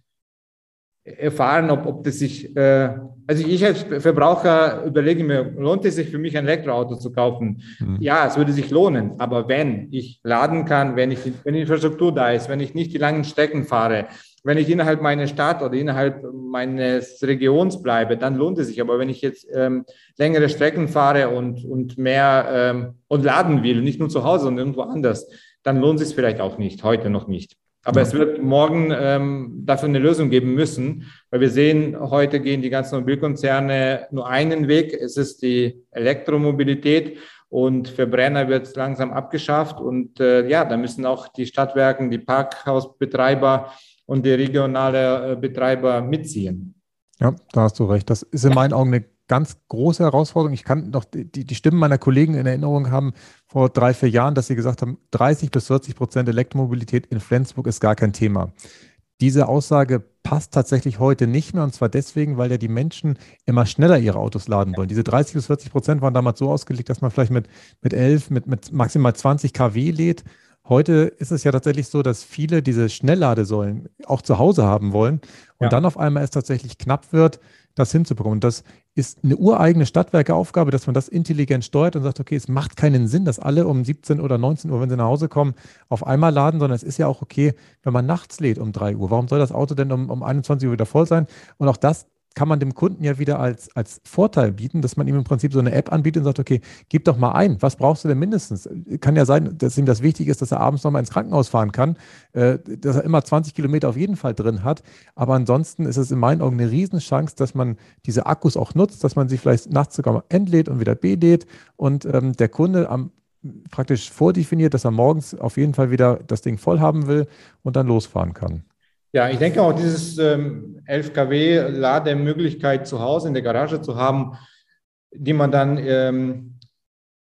Speaker 3: erfahren, ob, ob das sich, äh, also ich als Verbraucher überlege mir, lohnt es sich für mich ein Elektroauto zu kaufen? Mhm. Ja, es würde sich lohnen, aber wenn ich laden kann, wenn ich, wenn die Infrastruktur da ist, wenn ich nicht die langen Strecken fahre, wenn ich innerhalb meiner Stadt oder innerhalb meines Regions bleibe, dann lohnt es sich. Aber wenn ich jetzt ähm, längere Strecken fahre und, und mehr ähm, und laden will, nicht nur zu Hause, sondern irgendwo anders, dann lohnt es sich vielleicht auch nicht, heute noch nicht. Aber es wird morgen ähm, dafür eine Lösung geben müssen, weil wir sehen, heute gehen die ganzen Mobilkonzerne nur einen Weg. Es ist die Elektromobilität und Verbrenner wird langsam abgeschafft. Und äh, ja, da müssen auch die Stadtwerken, die Parkhausbetreiber und die regionale äh, Betreiber mitziehen.
Speaker 2: Ja, da hast du recht. Das ist in meinen Augen eine ganz große Herausforderung. Ich kann noch die, die Stimmen meiner Kollegen in Erinnerung haben vor drei, vier Jahren, dass sie gesagt haben, 30 bis 40 Prozent Elektromobilität in Flensburg ist gar kein Thema. Diese Aussage passt tatsächlich heute nicht mehr und zwar deswegen, weil ja die Menschen immer schneller ihre Autos laden wollen. Diese 30 bis 40 Prozent waren damals so ausgelegt, dass man vielleicht mit, mit 11, mit, mit maximal 20 kW lädt. Heute ist es ja tatsächlich so, dass viele diese Schnellladesäulen auch zu Hause haben wollen und ja. dann auf einmal es tatsächlich knapp wird, das hinzubekommen. Und das ist eine ureigene Stadtwerkeaufgabe, dass man das intelligent steuert und sagt, okay, es macht keinen Sinn, dass alle um 17 oder 19 Uhr, wenn sie nach Hause kommen, auf einmal laden, sondern es ist ja auch okay, wenn man nachts lädt um 3 Uhr. Warum soll das Auto denn um, um 21 Uhr wieder voll sein? Und auch das kann man dem Kunden ja wieder als, als Vorteil bieten, dass man ihm im Prinzip so eine App anbietet und sagt, okay, gib doch mal ein, was brauchst du denn mindestens? Kann ja sein, dass ihm das wichtig ist, dass er abends nochmal ins Krankenhaus fahren kann, äh, dass er immer 20 Kilometer auf jeden Fall drin hat. Aber ansonsten ist es in meinen Augen eine Riesenchance, dass man diese Akkus auch nutzt, dass man sie vielleicht nachts sogar mal entlädt und wieder belädt und ähm, der Kunde am praktisch vordefiniert, dass er morgens auf jeden Fall wieder das Ding voll haben will und dann losfahren kann.
Speaker 3: Ja, ich denke auch, dieses ähm, 11 kW Lademöglichkeit zu Hause in der Garage zu haben, die man dann ähm,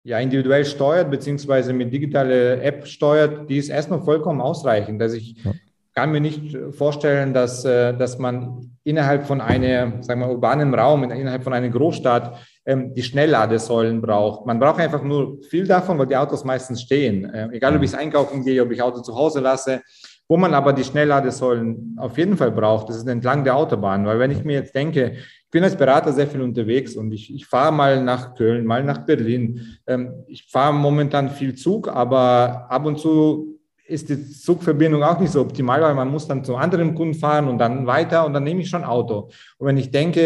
Speaker 3: ja, individuell steuert, beziehungsweise mit digitaler App steuert, die ist erstmal vollkommen ausreichend. Also ich ja. kann mir nicht vorstellen, dass, äh, dass man innerhalb von einem, sagen wir, urbanen Raum, innerhalb von einer Großstadt ähm, die Schnellladesäulen braucht. Man braucht einfach nur viel davon, weil die Autos meistens stehen. Äh, egal, ob ich es einkaufen gehe, ob ich Auto zu Hause lasse. Wo man aber die Schnellladesäulen auf jeden Fall braucht, das ist entlang der Autobahn. Weil wenn ich mir jetzt denke, ich bin als Berater sehr viel unterwegs und ich, ich fahre mal nach Köln, mal nach Berlin. Ähm, ich fahre momentan viel Zug, aber ab und zu ist die Zugverbindung auch nicht so optimal, weil man muss dann zu anderen Kunden fahren und dann weiter und dann nehme ich schon Auto. Und wenn ich denke,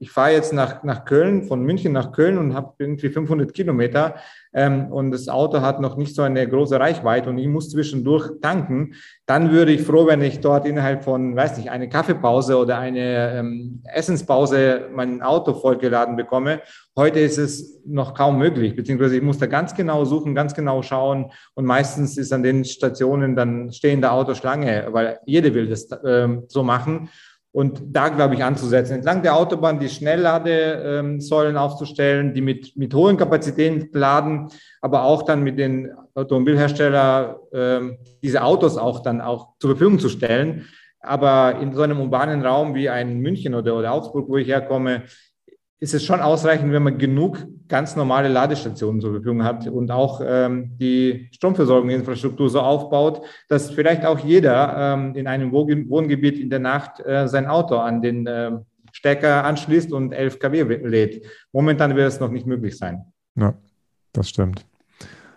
Speaker 3: ich fahre jetzt nach, nach Köln, von München nach Köln und habe irgendwie 500 Kilometer, ähm, und das Auto hat noch nicht so eine große Reichweite und ich muss zwischendurch tanken, dann würde ich froh, wenn ich dort innerhalb von, weiß nicht, eine Kaffeepause oder eine ähm, Essenspause mein Auto vollgeladen bekomme. Heute ist es noch kaum möglich, beziehungsweise ich muss da ganz genau suchen, ganz genau schauen und meistens ist an den Stationen dann stehende Autoschlange, weil jeder will das ähm, so machen. Und da, glaube ich, anzusetzen. Entlang der Autobahn die Schnellladesäulen aufzustellen, die mit, mit hohen Kapazitäten laden, aber auch dann mit den Automobilherstellern ähm, diese Autos auch dann auch zur Verfügung zu stellen. Aber in so einem urbanen Raum wie ein München oder, oder Augsburg, wo ich herkomme, ist es schon ausreichend, wenn man genug ganz normale Ladestationen zur Verfügung hat und auch ähm, die Stromversorgungsinfrastruktur so aufbaut, dass vielleicht auch jeder ähm, in einem Wohngebiet in der Nacht äh, sein Auto an den äh, Stecker anschließt und 11 kW lädt. Momentan wird es noch nicht möglich sein.
Speaker 2: Ja, das stimmt.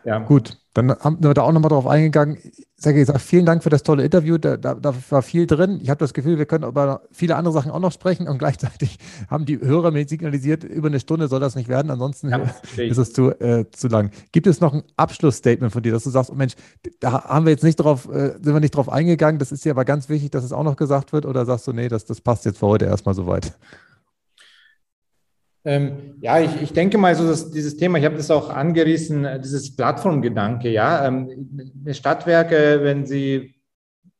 Speaker 2: Ja. Gut, dann haben wir da auch nochmal drauf eingegangen. Sergej, ich sage vielen Dank für das tolle Interview. Da, da, da war viel drin. Ich habe das Gefühl, wir können über viele andere Sachen auch noch sprechen und gleichzeitig haben die Hörer mir signalisiert, über eine Stunde soll das nicht werden, ansonsten ja, ist es zu, äh, zu lang. Gibt es noch ein Abschlussstatement von dir, dass du sagst, oh Mensch, da haben wir jetzt nicht drauf, äh, sind wir nicht drauf eingegangen, das ist dir aber ganz wichtig, dass es auch noch gesagt wird, oder sagst du, nee, das, das passt jetzt für heute erstmal soweit?
Speaker 3: Ähm, ja, ich, ich denke mal, so dass dieses Thema, ich habe das auch angerissen, äh, dieses Plattformgedanke, ja. Ähm, Stadtwerke, wenn sie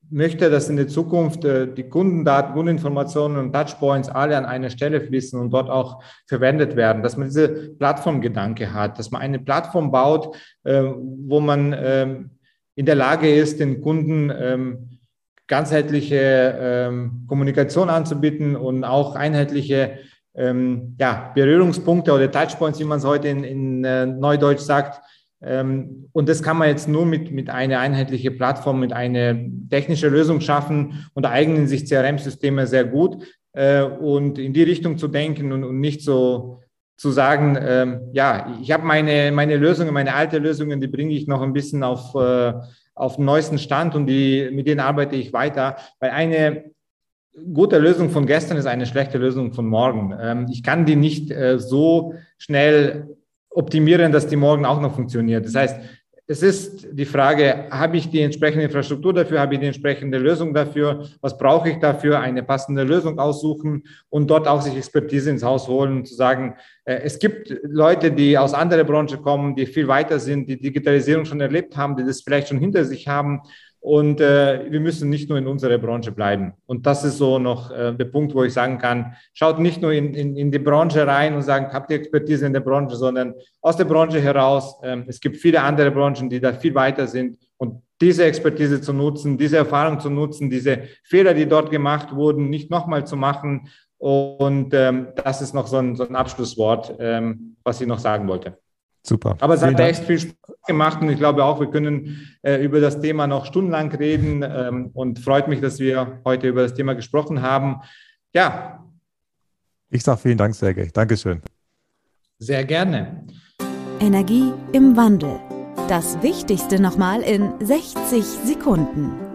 Speaker 3: möchte, dass in der Zukunft äh, die Kundendaten, Kundeninformationen und Touchpoints alle an eine Stelle fließen und dort auch verwendet werden, dass man diese Plattformgedanke hat, dass man eine Plattform baut, äh, wo man ähm, in der Lage ist, den Kunden ähm, ganzheitliche ähm, Kommunikation anzubieten und auch einheitliche ähm, ja, Berührungspunkte oder Touchpoints, wie man es heute in, in äh, Neudeutsch sagt. Ähm, und das kann man jetzt nur mit, mit einer einheitlichen Plattform, mit einer technischen Lösung schaffen und eignen sich CRM-Systeme sehr gut. Äh, und in die Richtung zu denken und, und nicht so zu sagen, ähm, ja, ich habe meine, meine Lösungen, meine alte Lösungen, die bringe ich noch ein bisschen auf, äh, auf den neuesten Stand und die, mit denen arbeite ich weiter. Weil eine gute Lösung von gestern ist eine schlechte Lösung von morgen. Ähm, ich kann die nicht äh, so schnell optimieren, dass die morgen auch noch funktioniert. Das heißt, es ist die Frage, habe ich die entsprechende Infrastruktur dafür, habe ich die entsprechende Lösung dafür, was brauche ich dafür, eine passende Lösung aussuchen und dort auch sich Expertise ins Haus holen und zu sagen, äh, es gibt Leute, die aus anderer Branche kommen, die viel weiter sind, die Digitalisierung schon erlebt haben, die das vielleicht schon hinter sich haben und äh, wir müssen nicht nur in unserer Branche bleiben. Und das ist so noch äh, der Punkt, wo ich sagen kann, schaut nicht nur in, in, in die Branche rein und sagen, habt ihr Expertise in der Branche, sondern aus der Branche heraus. Ähm, es gibt viele andere Branchen, die da viel weiter sind. Und diese Expertise zu nutzen, diese Erfahrung zu nutzen, diese Fehler, die dort gemacht wurden, nicht nochmal zu machen. Und ähm, das ist noch so ein, so ein Abschlusswort, ähm, was ich noch sagen wollte.
Speaker 2: Super.
Speaker 3: Aber es hat echt viel Spaß gemacht und ich glaube auch, wir können äh, über das Thema noch stundenlang reden ähm, und freut mich, dass wir heute über das Thema gesprochen haben. Ja.
Speaker 2: Ich sage vielen Dank, Sergej. Dankeschön.
Speaker 3: Sehr gerne.
Speaker 1: Energie im Wandel. Das Wichtigste nochmal in 60 Sekunden.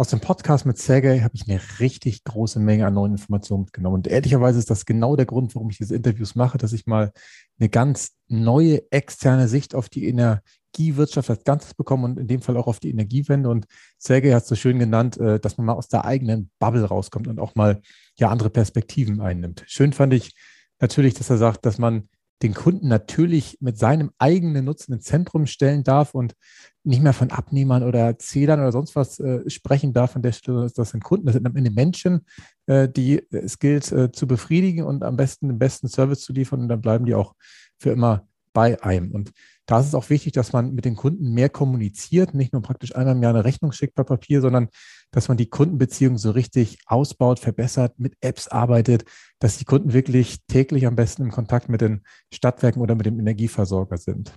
Speaker 2: Aus dem Podcast mit Sergey habe ich eine richtig große Menge an neuen Informationen mitgenommen. Und ehrlicherweise ist das genau der Grund, warum ich diese Interviews mache, dass ich mal eine ganz neue externe Sicht auf die Energiewirtschaft als Ganzes bekomme und in dem Fall auch auf die Energiewende. Und Sergey hat es so schön genannt, äh, dass man mal aus der eigenen Bubble rauskommt und auch mal ja andere Perspektiven einnimmt. Schön fand ich natürlich, dass er sagt, dass man den Kunden natürlich mit seinem eigenen Nutzen ins Zentrum stellen darf und nicht mehr von Abnehmern oder Zählern oder sonst was äh, sprechen darf an der Stelle, das sind Kunden, das sind am Ende Menschen, äh, die es gilt äh, zu befriedigen und am besten den besten Service zu liefern und dann bleiben die auch für immer bei einem. Und da ist es auch wichtig, dass man mit den Kunden mehr kommuniziert, nicht nur praktisch einmal im Jahr eine Rechnung schickt per Papier, sondern dass man die Kundenbeziehung so richtig ausbaut, verbessert, mit Apps arbeitet, dass die Kunden wirklich täglich am besten im Kontakt mit den Stadtwerken oder mit dem Energieversorger sind.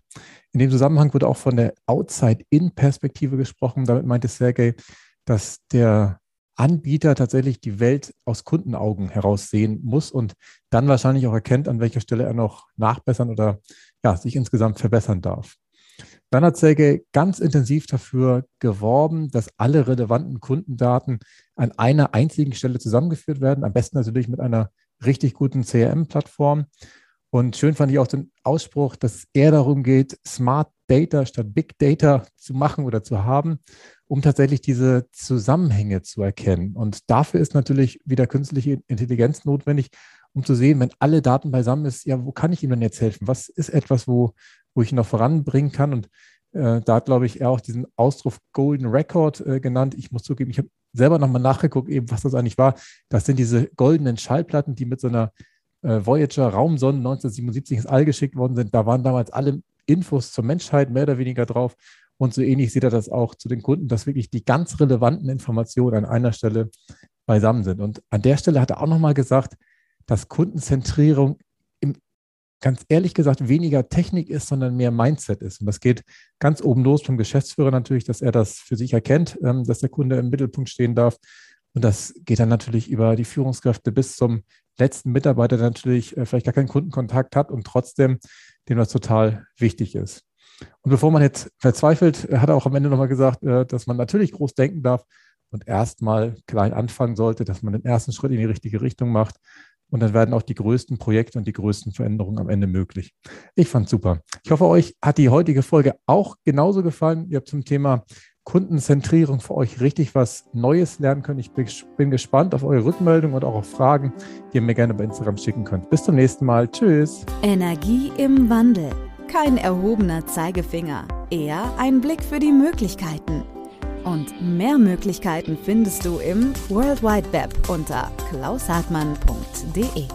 Speaker 2: In dem Zusammenhang wurde auch von der Outside-In-Perspektive gesprochen. Damit meinte Sergey, dass der Anbieter tatsächlich die Welt aus Kundenaugen heraus sehen muss und dann wahrscheinlich auch erkennt, an welcher Stelle er noch nachbessern oder ja, sich insgesamt verbessern darf. Dann hat Sergey ganz intensiv dafür geworben, dass alle relevanten Kundendaten an einer einzigen Stelle zusammengeführt werden, am besten natürlich mit einer richtig guten CRM-Plattform. Und schön fand ich auch den Ausspruch, dass eher darum geht, Smart Data statt Big Data zu machen oder zu haben, um tatsächlich diese Zusammenhänge zu erkennen. Und dafür ist natürlich wieder künstliche Intelligenz notwendig, um zu sehen, wenn alle Daten beisammen ist, ja, wo kann ich ihm denn jetzt helfen? Was ist etwas, wo, wo ich ihn noch voranbringen kann? Und äh, da hat, glaube ich, er auch diesen Ausdruck Golden Record äh, genannt. Ich muss zugeben, ich habe selber nochmal nachgeguckt, eben, was das eigentlich war. Das sind diese goldenen Schallplatten, die mit so einer äh, Voyager Raumsonde 1977 ins All geschickt worden sind. Da waren damals alle Infos zur Menschheit mehr oder weniger drauf. Und so ähnlich sieht er das auch zu den Kunden, dass wirklich die ganz relevanten Informationen an einer Stelle beisammen sind. Und an der Stelle hat er auch nochmal gesagt, dass Kundenzentrierung im, ganz ehrlich gesagt weniger Technik ist, sondern mehr Mindset ist. Und das geht ganz oben los vom Geschäftsführer natürlich, dass er das für sich erkennt, ähm, dass der Kunde im Mittelpunkt stehen darf. Und das geht dann natürlich über die Führungskräfte bis zum letzten Mitarbeiter, der natürlich äh, vielleicht gar keinen Kundenkontakt hat und trotzdem dem das total wichtig ist. Und bevor man jetzt verzweifelt, hat er auch am Ende nochmal gesagt, äh, dass man natürlich groß denken darf und erstmal klein anfangen sollte, dass man den ersten Schritt in die richtige Richtung macht. Und dann werden auch die größten Projekte und die größten Veränderungen am Ende möglich. Ich fand super. Ich hoffe, euch hat die heutige Folge auch genauso gefallen. Ihr habt zum Thema Kundenzentrierung für euch richtig was Neues lernen können. Ich bin gespannt auf eure Rückmeldung und auch auf Fragen, die ihr mir gerne bei Instagram schicken könnt. Bis zum nächsten Mal. Tschüss.
Speaker 1: Energie im Wandel. Kein erhobener Zeigefinger, eher ein Blick für die Möglichkeiten. Und mehr Möglichkeiten findest du im World Wide Web unter klaushartmann.de.